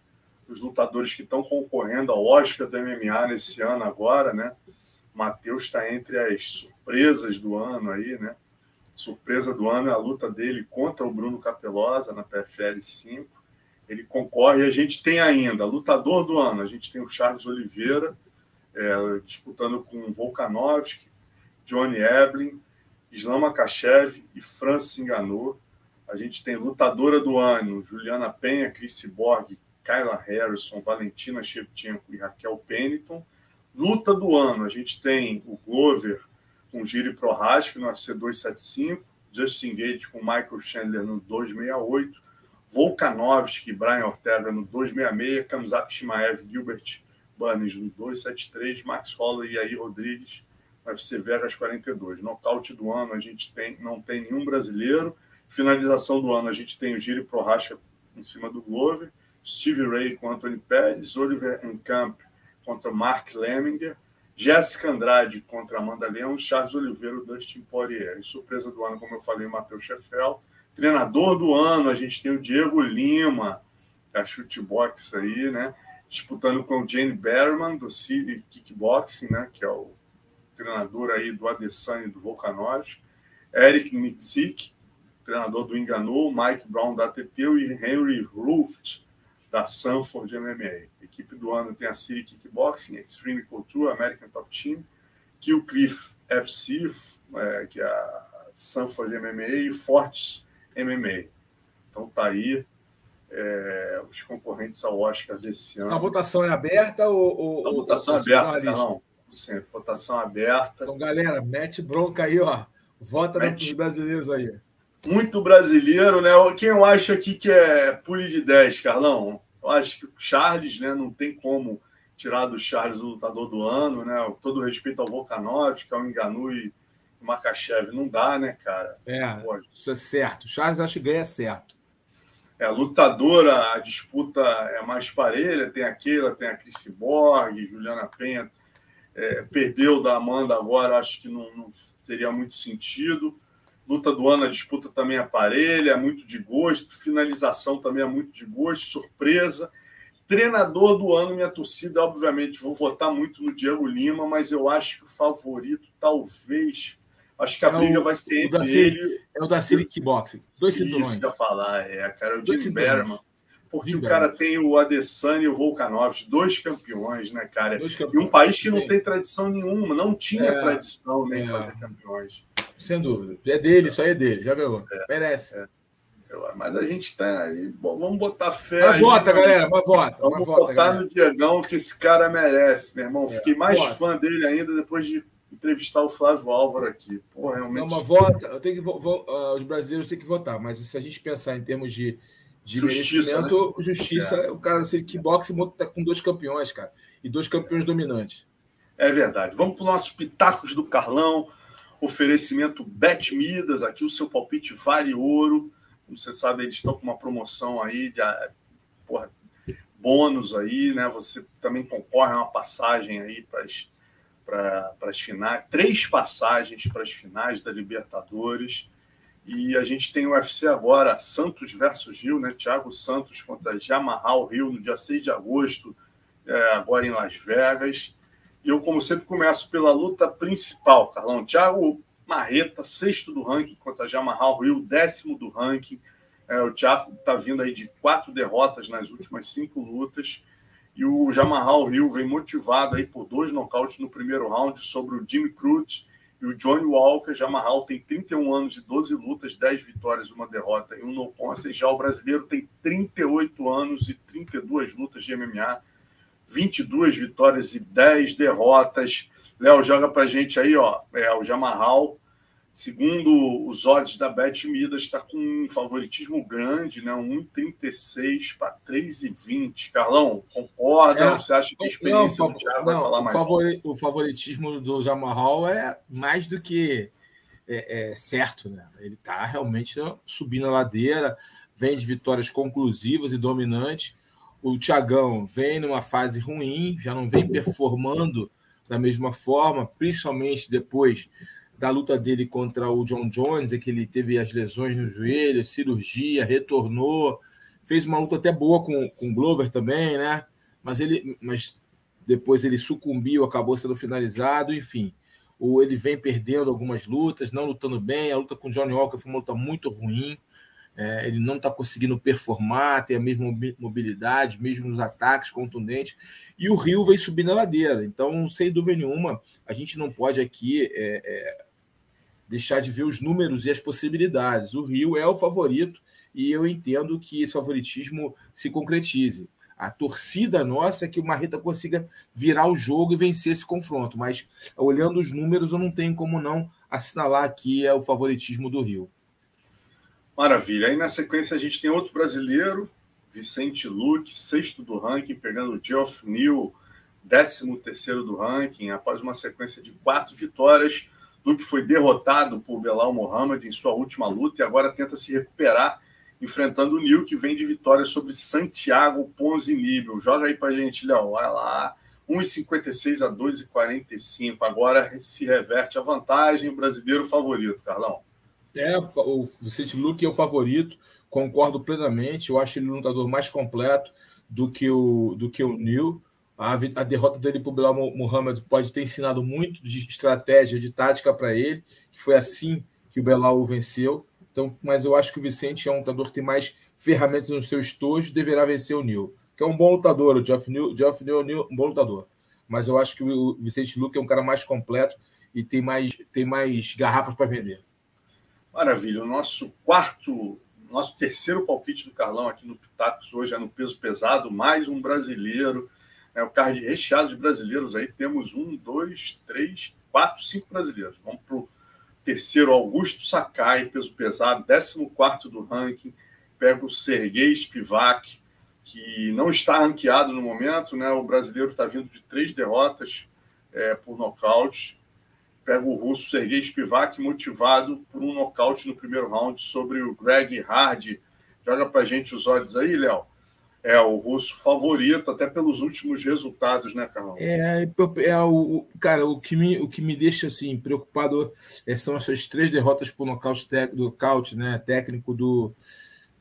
dos lutadores que estão concorrendo ao Oscar do MMA nesse ano agora, né? Matheus está entre as surpresas do ano aí, né? Surpresa do ano é a luta dele contra o Bruno Capelosa na PFL 5 ele concorre. A gente tem ainda lutador do ano, a gente tem o Charles Oliveira é, disputando com Volkanovski, Johnny Eblin, Islam Makachev e Francis Enganou. A gente tem lutadora do ano, Juliana Penha, Chris Borg, Kyla Harrison, Valentina Shevchenko e Raquel Pennington. Luta do ano, a gente tem o Glover com Giri Prohaska no UFC 275, Justin Gate com Michael Chandler no 268, Volkanovski e Brian Ortega no 266, Kamzat Shimaev, Gilbert Burns no 273, Max Holloway e aí Rodrigues UFC Vegas 42. Nocaute do ano, a gente tem, não tem nenhum brasileiro. Finalização do ano, a gente tem o Giri Prohaska em cima do Glover, Steve Ray com Anthony Pérez, Oliver Encamp contra Mark Lemminger, Jéssica Andrade contra Amanda Leão, Charles Oliveira, Dustin Poirier. E surpresa do ano, como eu falei, Matheus Sheffel. Treinador do ano, a gente tem o Diego Lima, que é a chutebox aí, né? Disputando com o Jane Berman, do City Kickboxing, né? Que é o treinador aí do Adesanya e do Volkanovski. Eric Mitzik, treinador do Enganou, Mike Brown da ATT e Henry Ruft, da Sanford MMA. equipe do ano tem a City Kickboxing, Extreme Culture, American Top Team, Kill Cliff FC, é, que é a Sanford MMA, e Fortes MMA. Então tá aí é, os concorrentes ao Oscar desse ano. Essa votação é aberta ou. ou a votação é aberta, não. Sempre, votação aberta. Então, galera, mete bronca aí, ó. Vota mete... nos brasileiros aí muito brasileiro, né? Quem eu acho aqui que é pule de 10, Carlão? Eu acho que o Charles, né? Não tem como tirar do Charles o lutador do ano, né? Todo respeito ao Volkanovski, ao Enganu e Makachev, não dá, né, cara? É, Pode. isso é certo. O Charles acho que ganha certo. É, lutadora, a disputa é mais parelha, tem a Keila, tem a Chris Borg, Juliana Penha, é, perdeu da Amanda agora, acho que não, não teria muito sentido. Luta do ano, a disputa também é parelha, é muito de gosto. Finalização também é muito de gosto, surpresa. Treinador do ano, minha torcida, obviamente, vou votar muito no Diego Lima, mas eu acho que o favorito, talvez. Acho que a é briga o, vai ser entre ele. É o da City Kickboxing. Dois cinturões. Isso que eu falar, é, cara. É o Jim Berman. Porque Jim o cara Berman. tem o Adesanya e o Volkanovski, dois campeões, né, cara? Campeões. E um país que não tem tradição nenhuma, não tinha é, tradição nem é. fazer campeões. Sem dúvida. É dele, isso aí é dele, já ganhou. É, Merece. É. Mas a gente tá aí. Bom, vamos botar fé. Mas vota, galera, mas vota. Vamos mas votar galera. no Diegão, que esse cara merece, meu irmão. Fiquei mais vota. fã dele ainda depois de entrevistar o Flávio Álvaro aqui. Pô, realmente. Não, mas vota. Eu tenho que, uh, os brasileiros têm que votar, mas se a gente pensar em termos de, de justiça, né? justiça, é. o cara se kickboxing tá com dois campeões, cara. E dois campeões dominantes. É verdade. Vamos para os nossos pitacos do Carlão. Oferecimento Bet Midas, aqui o seu palpite vale ouro. Como você sabe, eles estão com uma promoção aí de porra, bônus aí, né? Você também concorre a uma passagem aí para as para as finais, três passagens para as finais da Libertadores. E a gente tem o UFC agora, Santos versus Rio, né? Thiago Santos contra Jamarral Rio no dia 6 de agosto, é, agora em Las Vegas. E eu, como sempre, começo pela luta principal, Carlão. Thiago Marreta, sexto do ranking, contra Jamarral Rio, décimo do ranking. É, o Thiago está vindo aí de quatro derrotas nas últimas cinco lutas. E o Jamarral Rio vem motivado aí por dois nocautes no primeiro round sobre o Jimmy Cruz e o Johnny Walker. Jamarral tem 31 anos e 12 lutas, 10 vitórias, uma derrota e um no contest. Já o brasileiro tem 38 anos e 32 lutas de MMA 22 vitórias e 10 derrotas. Léo, joga para gente aí, ó. É, o Jamarral, segundo os odds da Bet Midas, está com um favoritismo grande, né? 1,36 para 3,20. Carlão, concorda? É, Você acha que a experiência não, do Thiago vai falar mais? Favori, o favoritismo do Jamarral é mais do que é, é certo, né? Ele está realmente subindo a ladeira, vem de vitórias conclusivas e dominantes o Thiagão vem numa fase ruim, já não vem performando da mesma forma, principalmente depois da luta dele contra o John Jones, é que ele teve as lesões no joelho, cirurgia, retornou, fez uma luta até boa com, com o Glover também, né? Mas ele, mas depois ele sucumbiu, acabou sendo finalizado, enfim. Ou ele vem perdendo algumas lutas, não lutando bem. A luta com o Johnny Walker foi uma luta muito ruim é, ele não está conseguindo performar, tem a mesma mobilidade, mesmo nos ataques contundentes, e o Rio vem subindo a ladeira. Então, sem dúvida nenhuma, a gente não pode aqui é, é, deixar de ver os números e as possibilidades. O Rio é o favorito e eu entendo que esse favoritismo se concretize. A torcida nossa é que o Marreta consiga virar o jogo e vencer esse confronto, mas olhando os números, eu não tenho como não assinalar aqui é o favoritismo do Rio. Maravilha. Aí na sequência a gente tem outro brasileiro, Vicente Luque, sexto do ranking, pegando o Geoff Neal, décimo terceiro do ranking, após uma sequência de quatro vitórias. Luke foi derrotado por Belal Mohamed em sua última luta e agora tenta se recuperar enfrentando o Nil, que vem de vitória sobre Santiago Ponzinibbio. Joga aí para gente, Léo. Vai lá. 1,56 a 2,45. Agora se reverte a vantagem. Brasileiro favorito, Carlão. É, o Vicente Luque é o favorito. Concordo plenamente. Eu acho ele um lutador mais completo do que o, do que o Neil. A, a derrota dele para o Bilal Muhammad pode ter ensinado muito de estratégia, de tática para ele, que foi assim que o Belal o venceu. Então, mas eu acho que o Vicente é um lutador que tem mais ferramentas no seu estojo, deverá vencer o Neil, que é um bom lutador. O Geoff Neal, Geoff Neal é um bom lutador. Mas eu acho que o Vicente Luque é um cara mais completo e tem mais, tem mais garrafas para vender. Maravilha. O nosso quarto, nosso terceiro palpite do Carlão aqui no Pitacos hoje é no peso pesado, mais um brasileiro. É o card recheado de brasileiros aí. Temos um, dois, três, quatro, cinco brasileiros. Vamos para o Terceiro, Augusto Sakai, peso pesado. Décimo quarto do ranking. Pega o Sergei Spivak, que não está ranqueado no momento. Né? O brasileiro está vindo de três derrotas é, por nocaute. Pega o russo Sergei Spivak, motivado por um nocaute no primeiro round sobre o Greg Hardy. Joga para gente os odds aí, Léo é o russo favorito, até pelos últimos resultados, né, Carol? É, é o, cara, o que, me, o que me deixa assim, preocupado é, são essas três derrotas por nocaute, do nocaute né, técnico do,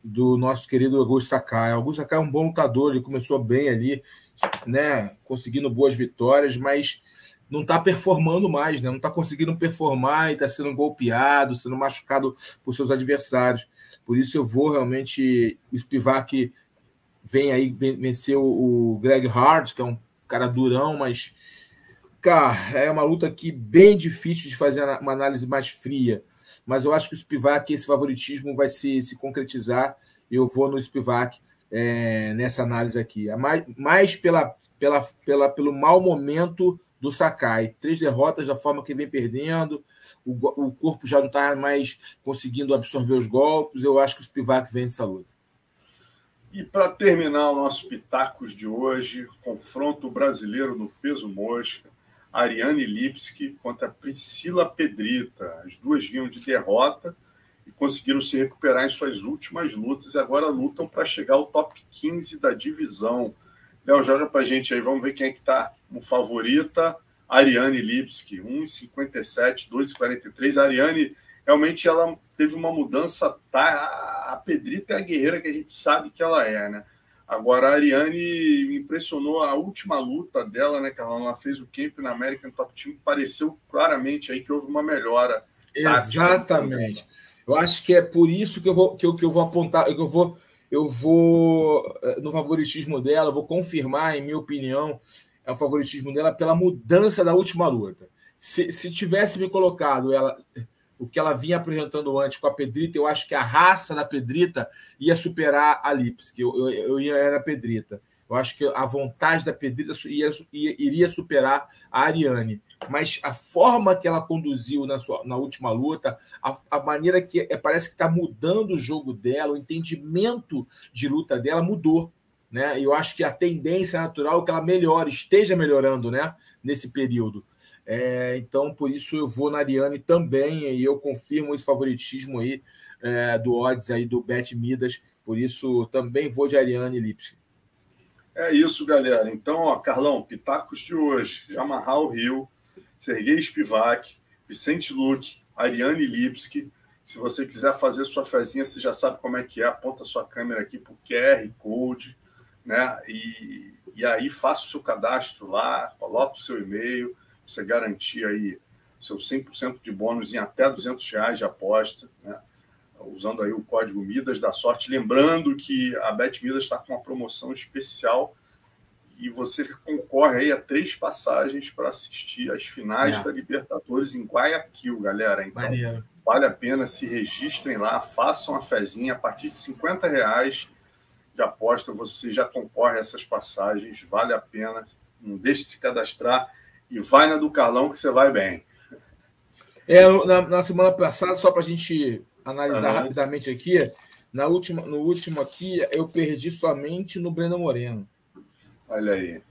do nosso querido Augusto Sakai. Augusto Sakai é um bom lutador, ele começou bem ali, né, conseguindo boas vitórias, mas não está performando mais, né? não está conseguindo performar e está sendo golpeado, sendo machucado por seus adversários. Por isso eu vou realmente o Spivak vem aí, venceu o Greg Hart, que é um cara durão, mas cara, é uma luta aqui bem difícil de fazer uma análise mais fria. Mas eu acho que o Spivak, esse favoritismo vai se, se concretizar. Eu vou no Spivak é, nessa análise aqui. É mais, mais pela, pela, pela, pelo mau momento do Sakai. Três derrotas da forma que vem perdendo, o, o corpo já não está mais conseguindo absorver os golpes. Eu acho que o Spivak vence essa luta. E para terminar o nosso Pitacos de hoje, confronto brasileiro no peso mosca, Ariane Lipski contra Priscila Pedrita. As duas vinham de derrota e conseguiram se recuperar em suas últimas lutas e agora lutam para chegar ao top 15 da divisão. Léo, joga para a gente aí, vamos ver quem é que está no favorita. Ariane Lipski, 1,57, 2,43. A Ariane realmente ela teve uma mudança. Tá, a Pedrita é a guerreira que a gente sabe que ela é, né? Agora, a Ariane me impressionou a última luta dela, né, Carla? Ela fez o camp na American Top Team, pareceu claramente aí que houve uma melhora. Exatamente. Eu acho que é por isso que eu vou, que eu, que eu vou apontar, que eu vou, eu vou, eh, no favoritismo dela, vou confirmar, em minha opinião, é o favoritismo dela pela mudança da última luta. Se, se tivesse me colocado ela o que ela vinha apresentando antes com a Pedrita, eu acho que a raça da Pedrita ia superar a Lipski. Eu, eu, eu era a Pedrita. Eu acho que a vontade da Pedrita ia, ia, iria superar a Ariane. Mas a forma que ela conduziu na, sua, na última luta, a, a maneira que é, parece que está mudando o jogo dela, o entendimento de luta dela mudou. Né? Eu acho que a tendência natural é que ela melhore, esteja melhorando né? nesse período. É, então, por isso eu vou na Ariane também, e eu confirmo esse favoritismo aí é, do odds aí do Bet Midas, por isso também vou de Ariane Lipski. É isso, galera. Então, ó, Carlão, pitacos de hoje, Jamarral Rio, Sergei Spivak, Vicente Luque, Ariane Lipski. Se você quiser fazer sua fezinha, você já sabe como é que é, aponta sua câmera aqui para o QR Code, né? E, e aí faça o seu cadastro lá, coloca o seu e-mail, você garantir aí seu 100% de bônus em até 200 reais de aposta, né? usando aí o código Midas da Sorte. Lembrando que a Bet Midas está com uma promoção especial e você concorre aí a três passagens para assistir as finais É. da Libertadores em Guayaquil, galera. Então, Maneiro. vale a pena, se registrem lá, façam a fezinha a partir de 50 reais de aposta, você já concorre a essas passagens, vale a pena, não deixe de se cadastrar e vai na do Carlão que você vai bem. É, na, na semana passada, só para a gente analisar Aham. rapidamente aqui, na última, no último aqui, eu perdi somente no Breno Moreno. Olha aí.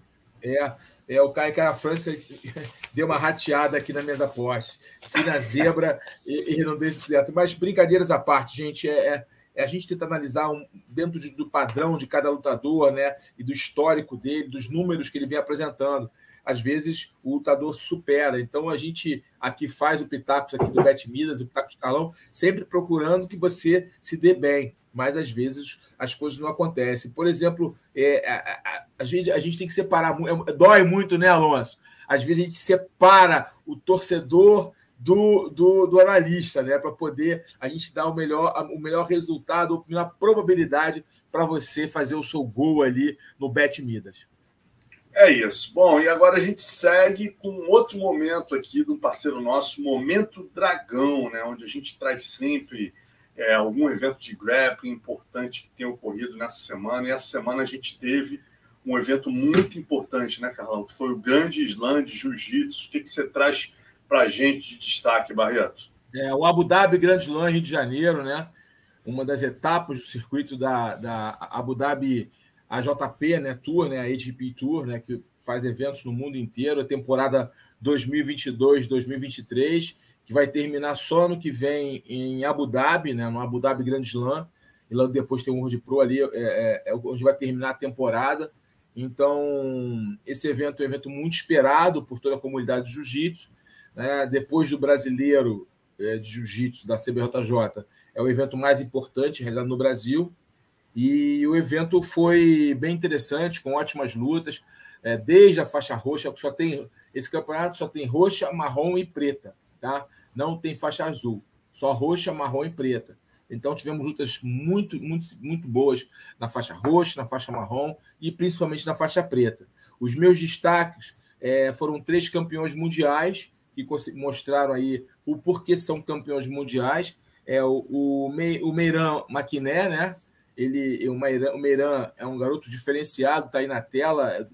É, é o Caio Cara França deu uma rateada aqui nas minhas apostas. Fui na zebra e, e não deu certo. Mas brincadeiras à parte, gente, é, é- é a gente tenta analisar um- dentro de- do padrão de cada lutador, né? E do histórico dele, dos números que ele vem apresentando. Às vezes o lutador supera. Então a gente aqui faz o Pitacos aqui do Bet Midas, o Pitacos Carlão, sempre procurando que você se dê bem. Mas às vezes as coisas não acontecem. Por exemplo, é, a, a- a gente, a gente tem que separar. é- Dói muito, né, Alonso? Às vezes a gente separa o torcedor do, do, do analista, né? Para poder a gente dar o melhor, o melhor resultado, a melhor probabilidade para você fazer o seu gol ali no Bet Midas. É isso. Bom, e agora a gente segue com outro momento aqui um parceiro nosso, Momento Dragão, né? Onde a gente traz sempre é, algum evento de grappling importante que tenha ocorrido nessa semana. E essa semana a gente teve um evento muito importante, né, Carlão? Que foi o Grande Slam de Jiu-Jitsu. O que, que você traz para a gente de destaque, Barreto? É, o Abu Dhabi Grande Slam Rio de Janeiro, né? Uma das etapas do circuito da, da Abu Dhabi AJP, né? Tour, né? A AGP Tour, né? Que faz eventos no mundo inteiro, a temporada 2022-2023, que vai terminar só no que vem em Abu Dhabi, né? No Abu Dhabi Grande Slam. E logo depois tem o World Pro ali, é, é, é onde vai terminar a temporada. Então, esse evento é um evento muito esperado por toda a comunidade de jiu-jitsu. Né? Depois do brasileiro é, de jiu-jitsu da CBJJ, é o evento mais importante realizado no Brasil. E o evento foi bem interessante, com ótimas lutas, é, desde a faixa roxa, só tem esse campeonato só tem roxa, marrom e preta, tá? Não tem faixa azul, só roxa, marrom e preta. Então tivemos lutas muito, muito, muito boas na faixa roxa, na faixa marrom e principalmente na faixa preta. Os meus destaques é, foram três campeões mundiais que mostraram aí o porquê são campeões mundiais. É o, o, Me, o Meiran Maquiné, né? Ele, o Meiran, o Meiran é um garoto diferenciado, está aí na tela,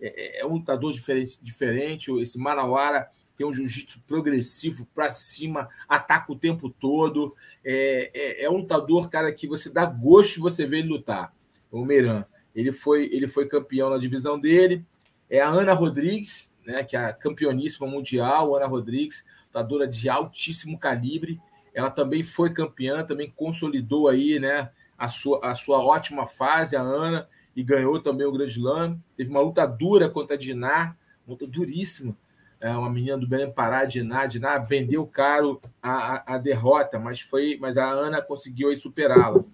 é, é, um lutador diferente, diferente. Esse Manauara tem um jiu-jitsu progressivo para cima, ataca o tempo todo. É, é, é, um lutador, cara, que você dá gosto você ver ele lutar. O Meiran. Ele foi, ele foi campeão na divisão dele. É a Ana Rodrigues, né, que é a campeoníssima mundial, Ana Rodrigues, lutadora de altíssimo calibre. Ela também foi campeã, também consolidou aí, né, a sua, a sua ótima fase, a Ana, e ganhou também o Grand Slam. Teve uma luta dura contra a Dinar, luta duríssima. É uma menina do Belém Pará, Dinar, Dinar vendeu caro a, a, a, derrota, mas foi, mas a Ana conseguiu superá-la.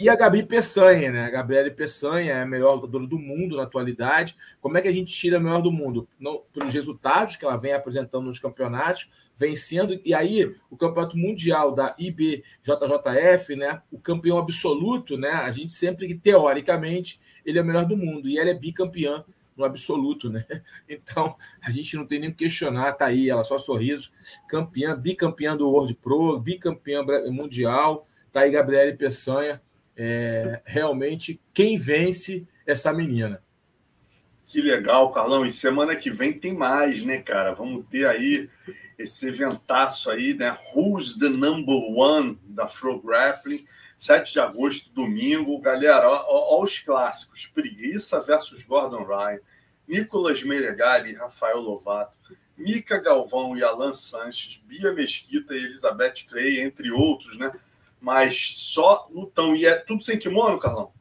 E a Gabi Peçanha, né? A Gabriele Peçanha é a melhor lutadora do mundo na atualidade. Como é que a gente tira a melhor do mundo? Não, pelos resultados que ela vem apresentando nos campeonatos, vencendo. E aí, o campeonato mundial da IBJJF, né? O campeão absoluto, né? A gente sempre teoricamente, ele é o melhor do mundo. E ela é bicampeã no absoluto, né? Então, a gente não tem nem que questionar, tá aí, ela só sorriso, campeã, bicampeã do World Pro, bicampeã mundial, tá aí Gabriele Peçanha, é, realmente quem vence essa menina. Que legal, Carlão. E semana que vem tem mais, né, cara? Vamos ter aí esse eventaço aí, né? Who's the number one da Fro Grappling? 7 de agosto, domingo. Galera, ó os clássicos. Preguiça versus Gordon Ryan. Nicolas Meregali e Rafael Lovato. Mica Galvão e Alan Sanches. Bia Mesquita e Elizabeth Clay, entre outros, né? Mas só lutão. E é tudo sem kimono, Carlão?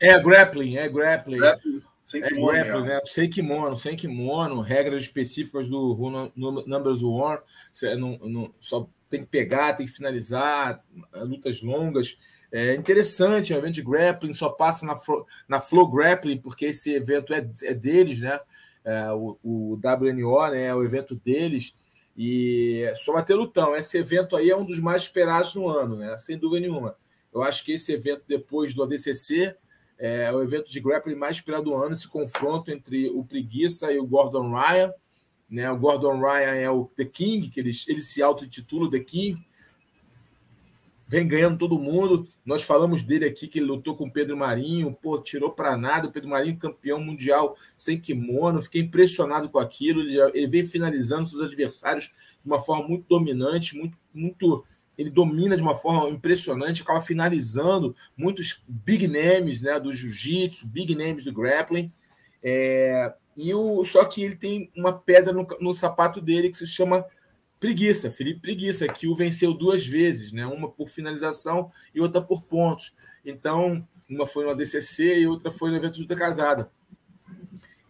É grappling, é grappling. grappling sem é kimono, grappling, né? Sem kimono, sem kimono, regras específicas do Numbers One. Você não, não, só tem que pegar, tem que finalizar, lutas longas. É interessante, é um evento de grappling, só passa na, na Flow Grappling, porque esse evento é, é deles, né? É, o, o WNO né, é o evento deles. E só vai ter lutão. Esse evento aí é um dos mais esperados no ano, né? Sem dúvida nenhuma. Eu acho que esse evento, depois do ADCC, é o evento de grappling mais esperado do ano, esse confronto entre o Preguiça e o Gordon Ryan. Né? O Gordon Ryan é o The King, que ele, ele se auto-intitula The King, vem ganhando todo mundo. Nós falamos dele aqui que ele lutou com o Pedro Marinho, pô, tirou para nada. O Pedro Marinho, campeão mundial sem kimono, fiquei impressionado com aquilo. Ele, ele vem finalizando seus adversários de uma forma muito dominante, muito, muito. Ele domina de uma forma impressionante, acaba finalizando muitos big names né, do jiu-jitsu, big names do grappling. É, e o, só que ele tem uma pedra no, no sapato dele que se chama Preguiça, Felipe Preguiça, que o venceu duas vezes, né? uma por finalização e outra por pontos. Então, uma foi no ADCC e outra foi no evento de luta casada.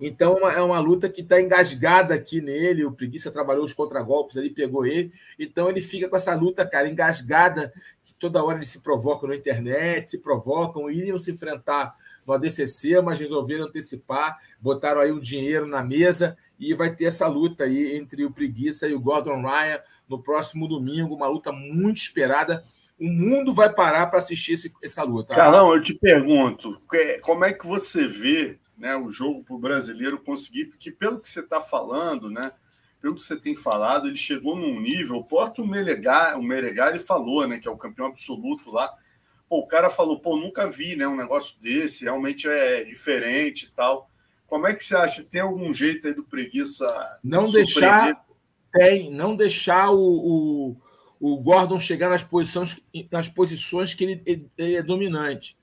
Então, é uma luta que está engasgada aqui nele. O Preguiça trabalhou os contragolpes ali, pegou ele. Então, ele fica com essa luta, cara, engasgada, que toda hora eles se provocam na internet, se provocam, iriam se enfrentar no ADCC, mas resolveram antecipar, botaram aí um dinheiro na mesa e vai ter essa luta aí entre o Preguiça e o Gordon Ryan no próximo domingo, uma luta muito esperada. O mundo vai parar para assistir esse, essa luta. Carlão, eu te pergunto, como é que você vê né, o jogo para o brasileiro conseguir, porque pelo que você está falando, né, pelo que você tem falado, ele chegou num nível, o Porto Melegari, o Melegari falou, né, que é o campeão absoluto lá, pô, o cara falou, pô, nunca vi, né, um negócio desse, realmente é diferente e tal. Como é que você acha? Tem algum jeito aí do preguiça? Não deixar. Tem, não deixar o, o, o, Gordon chegar nas posições, nas posições que ele, ele, ele é dominante.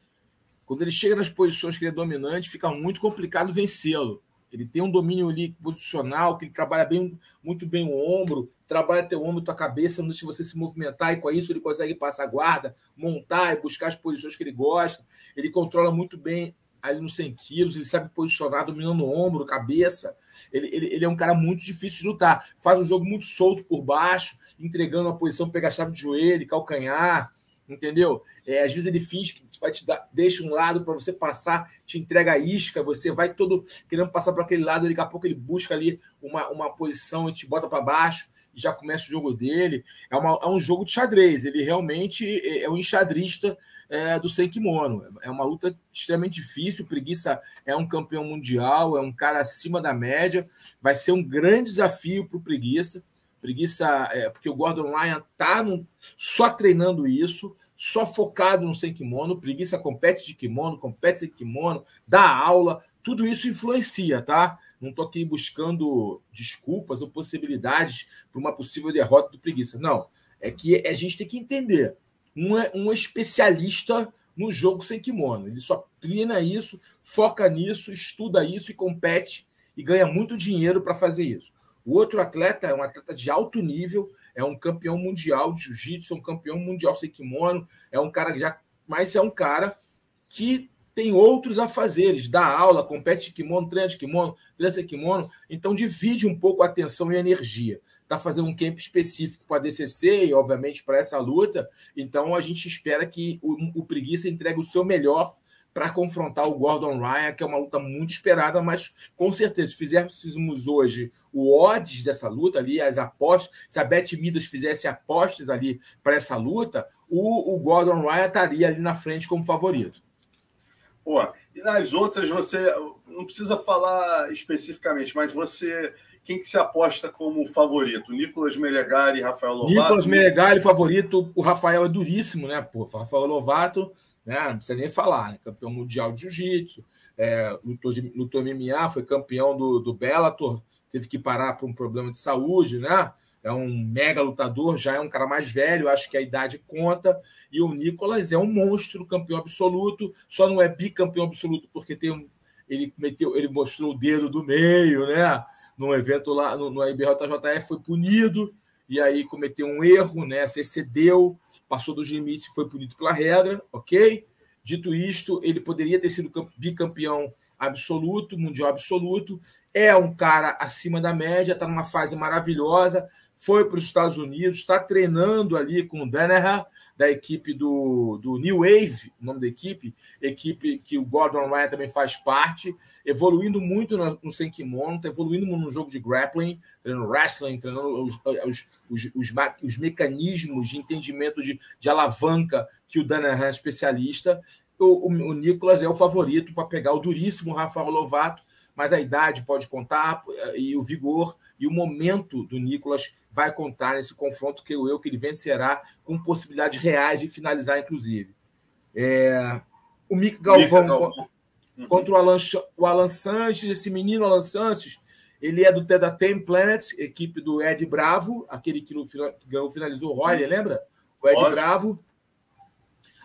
Quando ele chega nas posições que ele é dominante, fica muito complicado vencê-lo. Ele tem um domínio ali posicional, que ele trabalha bem, muito bem o ombro, trabalha teu ombro, tua cabeça, não deixa você se movimentar, e com isso ele consegue passar a guarda, montar e buscar as posições que ele gosta. Ele controla muito bem ali nos 100 quilos, ele sabe posicionar, dominando o ombro, cabeça. Ele, ele, ele, é um cara muito difícil de lutar. Faz um jogo muito solto por baixo, entregando a posição, pegar a chave de joelho, calcanhar, entendeu? É, às vezes ele finge que vai te dar, deixa um lado para você passar, te entrega a isca, você vai todo querendo passar para aquele lado, daqui a pouco ele busca ali uma, uma posição e te bota para baixo já começa o jogo dele. É, uma, é um jogo de xadrez, ele realmente é, é um enxadrista é, do sem kimono. É uma luta extremamente difícil. Preguiça é um campeão mundial, é um cara acima da média. Vai ser um grande desafio para o Preguiça. Preguiça, é, porque o Gordon Ryan está só treinando isso, só focado no sem kimono. Preguiça compete de kimono, compete sem kimono, dá aula. Tudo isso influencia, tá? Não estou aqui buscando desculpas ou possibilidades para uma possível derrota do Preguiça. Não. É que a gente tem que entender um, um especialista no jogo sem kimono. Ele só treina isso, foca nisso, estuda isso e compete e ganha muito dinheiro para fazer isso. O outro atleta é um atleta de alto nível, é um campeão mundial de jiu-jitsu, é um campeão mundial sem kimono, é um cara que já. Mas é um cara que tem outros afazeres, dá aula, compete de kimono, treina de kimono, sem kimono, então divide um pouco a atenção e a energia está fazendo um camp específico para a DCC e, obviamente, para essa luta. Então, a gente espera que o, o Preguiça entregue o seu melhor para confrontar o Gordon Ryan, que é uma luta muito esperada, mas com certeza, se fizéssemos hoje o odds dessa luta ali, as apostas, se a Beth Midas fizesse apostas ali para essa luta, o, o Gordon Ryan estaria ali na frente como favorito. Pô, e nas outras você não precisa falar especificamente, mas você quem que se aposta como favorito? Nicolas Melegari e Rafael Lovato? Nicolas Melegari, favorito. O Rafael é duríssimo, né? Pô, Rafael Lovato, né? não precisa nem falar, né? Campeão mundial de jiu-jitsu, é, lutou, de, lutou MMA, foi campeão do, do Bellator, teve que parar por um problema de saúde, né? É um mega lutador, já é um cara mais velho, acho que a idade conta. E o Nicolas é um monstro, campeão absoluto, só não é bicampeão absoluto porque tem um, ele meteu, ele mostrou o dedo do meio, né? num evento lá no, no IBJJF, foi punido e aí cometeu um erro, né? Se excedeu, passou dos limites foi punido pela regra, ok? Dito isto, ele poderia ter sido bicampeão absoluto, mundial absoluto. É um cara acima da média, está numa fase maravilhosa. Foi para os Estados Unidos, está treinando ali com o Danaher, da equipe do, do New Wave, o nome da equipe, equipe que o Gordon Ryan também faz parte, evoluindo muito no, no sem kimono, está evoluindo no jogo de grappling, treinando wrestling, treinando os, os, os, os, os mecanismos de entendimento de, de alavanca que o Danahan é especialista. o, o, o Nicolas é o favorito para pegar o duríssimo Rafael Lovato, mas a idade pode contar e o vigor e o momento do Nicolas vai contar nesse confronto que eu, eu que ele vencerá com possibilidades reais de finalizar, inclusive. É, o Mick Galvão, Galvão. Uhum. contra o Alan, o Alan Sanches, esse menino Alan Sanches, ele é do Teda Ten Planet, equipe do Ed Bravo, aquele que, que finalizou o Roy, lembra? O Ed Bravo,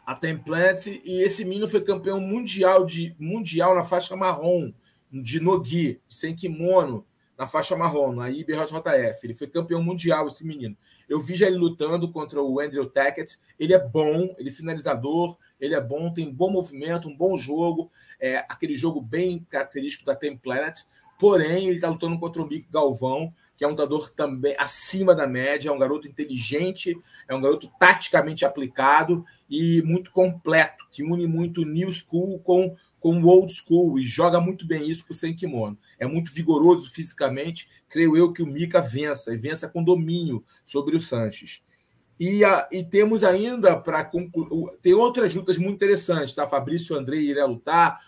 a Ten Planet, e esse menino foi campeão mundial de mundial na faixa marrom, de Nogi, sem kimono, na faixa marrom, na IBJJF. Ele foi campeão mundial, esse menino. Eu vi já ele lutando contra o Andrew Tackett. Ele é bom, ele é finalizador, ele é bom, tem bom movimento, um bom jogo, é aquele jogo bem característico da Team Planet. Porém, ele está lutando contra o Mick Galvão, que é um lutador também acima da média, é um garoto inteligente, é um garoto taticamente aplicado e muito completo, que une muito new school com com old school e joga muito bem isso por sem kimono. É muito vigoroso fisicamente. Creio eu que o Mika vença e vença com domínio sobre o Sanches. E, a, e temos ainda para concluir. Tem outras lutas muito interessantes, tá? Fabrício Andrei irá lutar.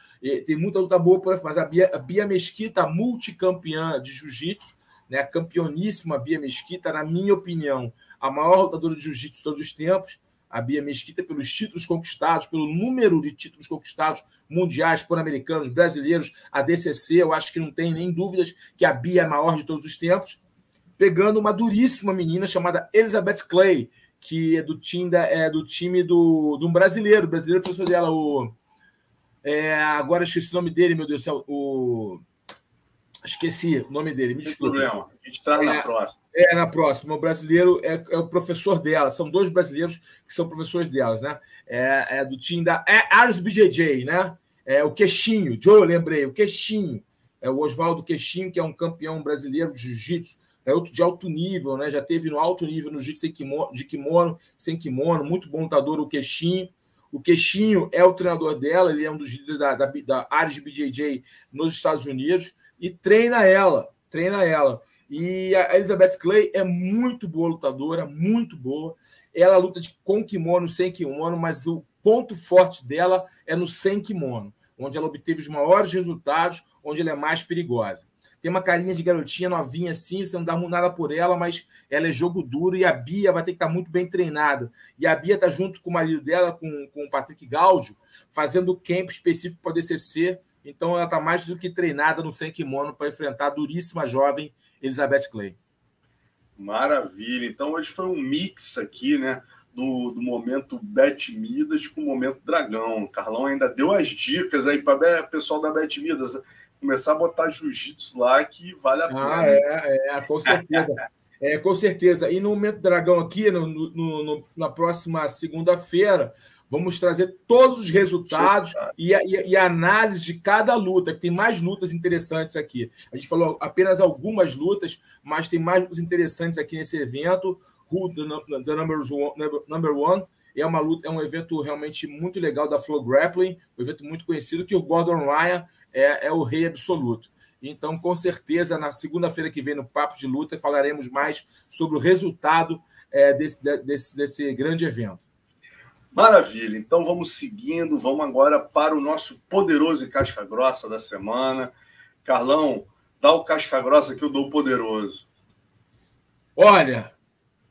Tem muita luta boa, mas a Bia, a Bia Mesquita, multicampeã de jiu-jitsu, né? campeoníssima Bia Mesquita, na minha opinião, a maior lutadora de jiu-jitsu de todos os tempos a Bia Mesquita pelos títulos conquistados, pelo número de títulos conquistados mundiais, pan-americanos, brasileiros, a DCC. Eu acho que não tem nem dúvidas que a Bia é a maior de todos os tempos. Pegando uma duríssima menina chamada Elizabeth Clay, que é do time, da, é do, time do, de um brasileiro. O brasileiro professor dela, o. É, agora esqueci o nome dele, meu Deus do céu. O Esqueci o nome dele, me desculpe. problema, a gente traz é, na próxima. É, na próxima. O brasileiro é, é, o professor dela, são dois brasileiros que são professores delas, né? É, é do time da é Ars BJJ, né? É o Queixinho, Joe, eu lembrei, o Queixinho. É o Oswaldo Queixinho, que é um campeão brasileiro de jiu-jitsu, garoto de alto nível, né? Já teve no alto nível no jiu-jitsu de kimono, sem kimono, muito bom lutador, o Queixinho. O Queixinho é o treinador dela, ele é um dos líderes da, da, da Ares BJJ nos Estados Unidos e treina ela, treina ela. E a Elizabeth Clay é muito boa lutadora, muito boa. Ela luta de, com kimono, sem kimono, mas o ponto forte dela é no sem kimono, onde ela obteve os maiores resultados, onde ela é mais perigosa. Tem uma carinha de garotinha novinha assim, você não dá nada por ela, mas ela é jogo duro e a Bia vai ter que estar muito bem treinada. E a Bia está junto com o marido dela, com, com o Patrick Gaudio, fazendo camp específico para DCC então ela está mais do que treinada no sem kimono para enfrentar a duríssima jovem Elizabeth Clay. Maravilha. Então hoje foi um mix aqui, né? Do, do momento Bet Midas com o momento Dragão. O Carlão ainda deu as dicas aí para o pessoal da Bet Midas começar a botar jiu-jitsu lá que vale a ah, pena. Ah, é, é, com certeza. é, com certeza. E no momento Dragão aqui, no, no, no na próxima segunda-feira, Vamos trazer todos os resultados e a, e a, análise de cada luta, que tem mais lutas interessantes aqui. A gente falou apenas algumas lutas, mas tem mais lutas interessantes aqui nesse evento. Who the, the number, one, number one é uma luta, é um evento realmente muito legal da Flow Grappling, um evento muito conhecido que o Gordon Ryan é, é o rei absoluto. Então, com certeza, na segunda-feira que vem no Papo de Luta, falaremos mais sobre o resultado é, desse, desse, desse grande evento. Maravilha, então vamos seguindo, vamos agora para o nosso poderoso e casca grossa da semana. Carlão, dá o casca grossa que eu dou poderoso. Olha,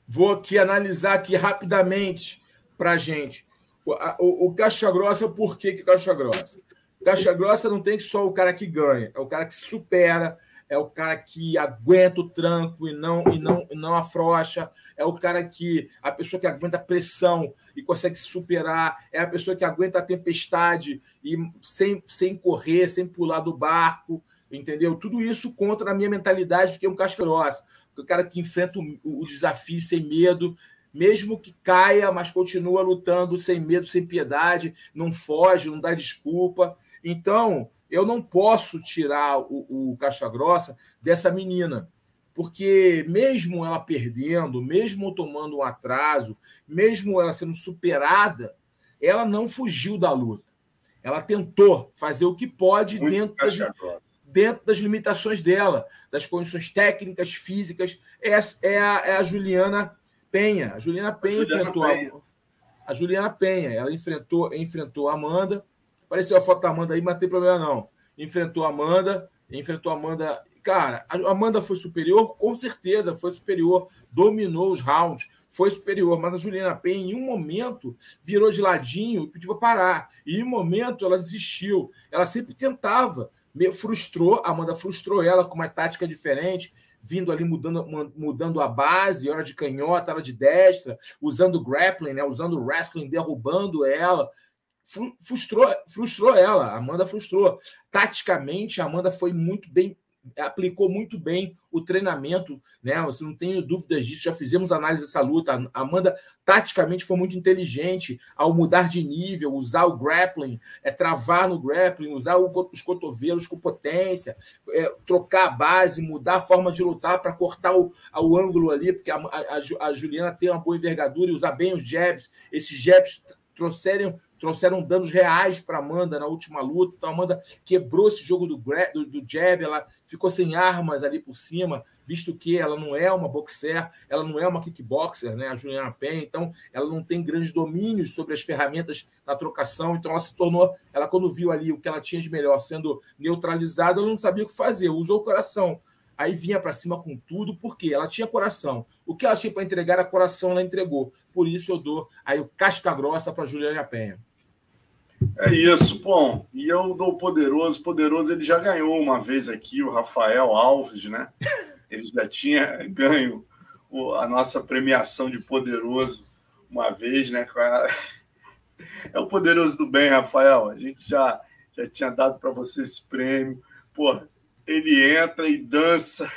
vou aqui analisar aqui rapidamente para gente. O, o, o caixa grossa, por que, que caixa grossa? Caixa grossa não tem só o cara que ganha, é o cara que supera, é o cara que aguenta o tranco e não e não e não afrouxa, é o cara que a pessoa que aguenta a pressão e consegue superar, é a pessoa que aguenta a tempestade e sem, sem correr, sem pular do barco, entendeu? Tudo isso contra a minha mentalidade, que é um casca grossa, o cara que enfrenta o, o desafio sem medo, mesmo que caia, mas continua lutando sem medo, sem piedade, não foge, não dá desculpa. Então, eu não posso tirar o, o caixa grossa dessa menina, porque mesmo ela perdendo, mesmo tomando um atraso, mesmo ela sendo superada, ela não fugiu da luta. Ela tentou fazer o que pode dentro das, dentro das, limitações dela, das condições técnicas, físicas. É, é, a, é a, Juliana Penha. A Juliana Penha a Juliana enfrentou Penha. A, a Juliana Penha. Ela enfrentou, enfrentou a Amanda. Apareceu a foto da Amanda aí, mas não tem problema não. Enfrentou a Amanda, enfrentou a Amanda. Cara, a Amanda foi superior? Com certeza foi superior. Dominou os rounds, foi superior. Mas a Juliana Penha, em um momento, virou de ladinho e pediu para parar. E em um momento ela desistiu. Ela sempre tentava. Me frustrou, a Amanda frustrou ela com uma tática diferente vindo ali mudando, mudando a base, hora de canhota, hora de destra, usando grappling, né, usando wrestling, derrubando ela. Frustrou, frustrou ela, a Amanda frustrou. Taticamente, a Amanda foi muito bem aplicou muito bem o treinamento, né? Você não tem dúvidas disso. Já fizemos análise dessa luta. A Amanda taticamente foi muito inteligente ao mudar de nível, usar o grappling, é, travar no grappling, usar o, os cotovelos com potência, é, trocar a base, mudar a forma de lutar para cortar o, o ângulo ali, porque a, a, a Juliana tem uma boa envergadura e usar bem os jabs. Esses jabs trouxeram trouxeram danos reais para Amanda na última luta. Então, a Amanda quebrou esse jogo do, do, do, jab, ela ficou sem armas ali por cima, visto que ela não é uma boxer, ela não é uma kickboxer, né? A Juliana Penha, então ela não tem grandes domínios sobre as ferramentas da trocação. Então, ela se tornou, ela quando viu ali o que ela tinha de melhor sendo neutralizada, ela não sabia o que fazer, usou o coração aí vinha para cima com tudo, porque ela tinha coração. O que ela tinha para entregar era coração, ela entregou. Por isso eu dou aí o casca grossa para Juliana Penha. É isso, bom. E eu dou o Poderoso. Poderoso, ele já ganhou uma vez aqui, o Rafael Alves, né? Ele já tinha ganho a nossa premiação de Poderoso uma vez, né? É o Poderoso do Bem, Rafael. A gente já, já tinha dado para você esse prêmio. Pô, ele entra e dança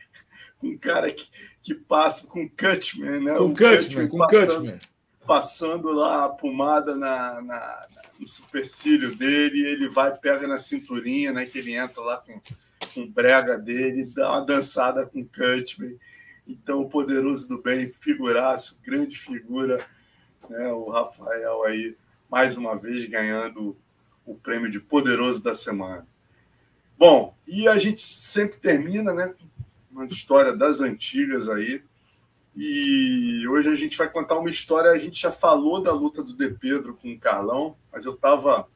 com um cara que, que passa com Cutman, né? Com Cutman, com Cutman. Passando lá a pomada na, na, no supercílio dele, ele vai, pega na cinturinha, né? Que ele entra lá com, com brega dele, dá uma dançada com Cutman. Então, o poderoso do bem, figuraço, grande figura, né? O Rafael aí, mais uma vez, ganhando o prêmio de poderoso da semana. Bom, e a gente sempre termina, né? Uma história das antigas aí. E hoje a gente vai contar uma história. A gente já falou da luta do De Pedro com o Carlão, mas eu estava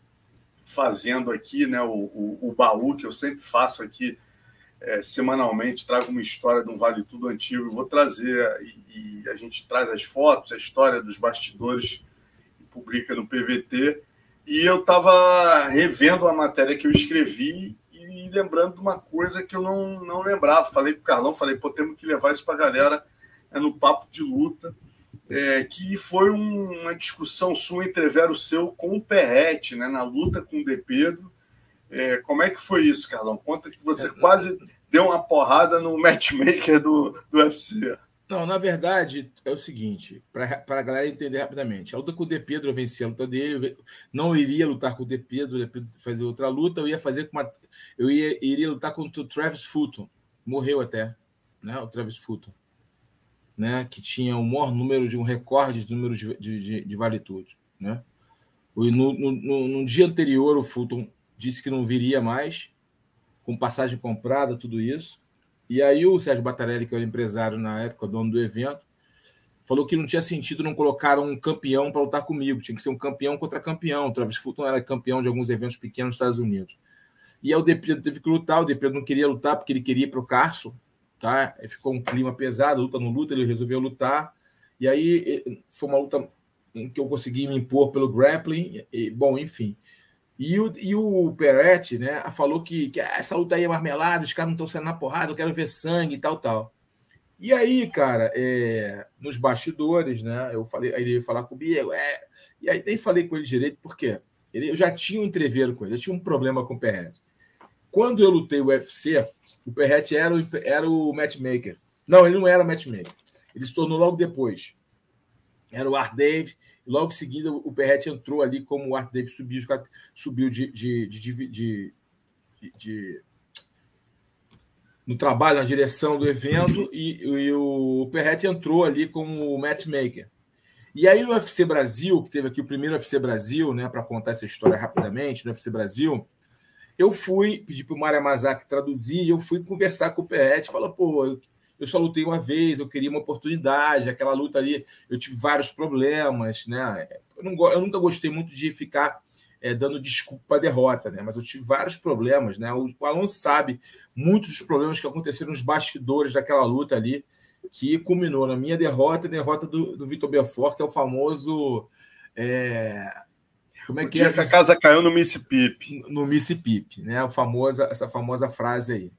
fazendo aqui né, o, o, o, baú que eu sempre faço aqui é, semanalmente. Trago uma história de um Vale Tudo antigo vou trazer. E, e, a gente traz as fotos, a história dos bastidores e publica no PVT. E eu estava revendo a matéria que eu escrevi e lembrando de uma coisa que eu não, não lembrava. Falei para o Carlão, falei, pô, temos que levar isso para a galera é no papo de luta, é, que foi um, uma discussão sua entrevero seu com o Perrete, né, na luta com o De Pedro. É, como é que foi isso, Carlão? Conta que você é, quase deu uma porrada no matchmaker do, do UFC. Não, na verdade, é o seguinte, para a galera entender rapidamente. A luta com o De Pedro, eu venci a luta dele, eu não iria lutar com o De Pedro, o De Pedro fazer outra luta, eu ia fazer com uma. Eu ia, iria lutar contra o Travis Fulton. Morreu até, né? O Travis Fulton né, que tinha o maior número de um recorde de números de, de, de valitude. Né? No, no, no, no, dia anterior, o Fulton disse que não viria mais, com passagem comprada, tudo isso. E aí o Sérgio Batarelli, que era empresário na época, dono do evento, falou que não tinha sentido não colocar um campeão para lutar comigo, tinha que ser um campeão contra campeão. Travis Fulton era campeão de alguns eventos pequenos nos Estados Unidos. E aí o Depredador teve que lutar, o Depredador não queria lutar porque ele queria ir para o Carson, tá? Ficou um clima pesado, luta no luta, ele resolveu lutar. E aí foi uma luta em que eu consegui me impor pelo grappling, e, bom, enfim. E o, e o Peretti, né, falou que, que essa luta aí é marmelada, os caras não estão sendo na porrada, eu quero ver sangue e tal, tal. E aí, cara, é, nos bastidores, né, eu falei, aí ele ia falar comigo, é, e aí nem falei com ele direito, porque ele, eu já tinha um entreveiro com ele, eu tinha um problema com o Peretti. Quando eu lutei o UFC, o Perret era o, era o matchmaker. Não, ele não era matchmaker. Ele se tornou logo depois. Era o Art Dave. Logo em seguida, o Perret entrou ali como o Art Dave subiu, subiu de, de, de, de, de no trabalho, na direção do evento, e, e o Perret entrou ali como matchmaker. E aí no UFC Brasil, que teve aqui o primeiro UFC Brasil, né, para contar essa história rapidamente, no UFC Brasil, eu fui, pedi para o Mário Mazak traduzir, eu fui conversar com o Perret, falou, pô, eu, só lutei uma vez, eu queria uma oportunidade, aquela luta ali, eu tive vários problemas, né? Eu, não, eu nunca gostei muito de ficar é, dando desculpa para derrota, né? Mas eu tive vários problemas, né? O, o Alonso sabe muitos dos problemas que aconteceram nos bastidores daquela luta ali, que culminou na minha derrota e derrota do, do Vitor Belfort, que é o famoso. É, como é que é? que a casa caiu no Mississippi. No Mississippi, né? A famosa, essa famosa frase aí.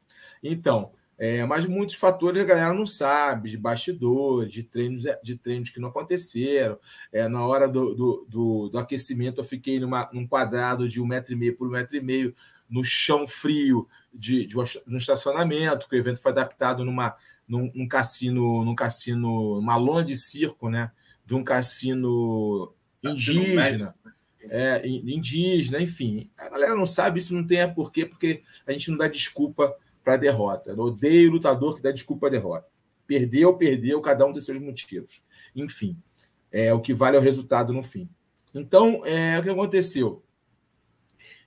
Então, é, mas muitos fatores a galera não sabe, de bastidores, de treinos, de treinos que não aconteceram. É, na hora do, do, do, do, aquecimento, eu fiquei numa, num quadrado de um metro e meio por um metro e meio, no chão frio de, de um estacionamento, que o evento foi adaptado numa, num, num cassino, num cassino, uma lona de circo, né? De um cassino indígena. É, indígena, enfim. A galera não sabe, isso não tem a porquê, porque a gente não dá desculpa para a derrota. Eu odeio lutador que dá desculpa à derrota. Perdeu, perdeu, cada um tem seus motivos. Enfim, é o que vale é o resultado no fim. Então, é, o que aconteceu?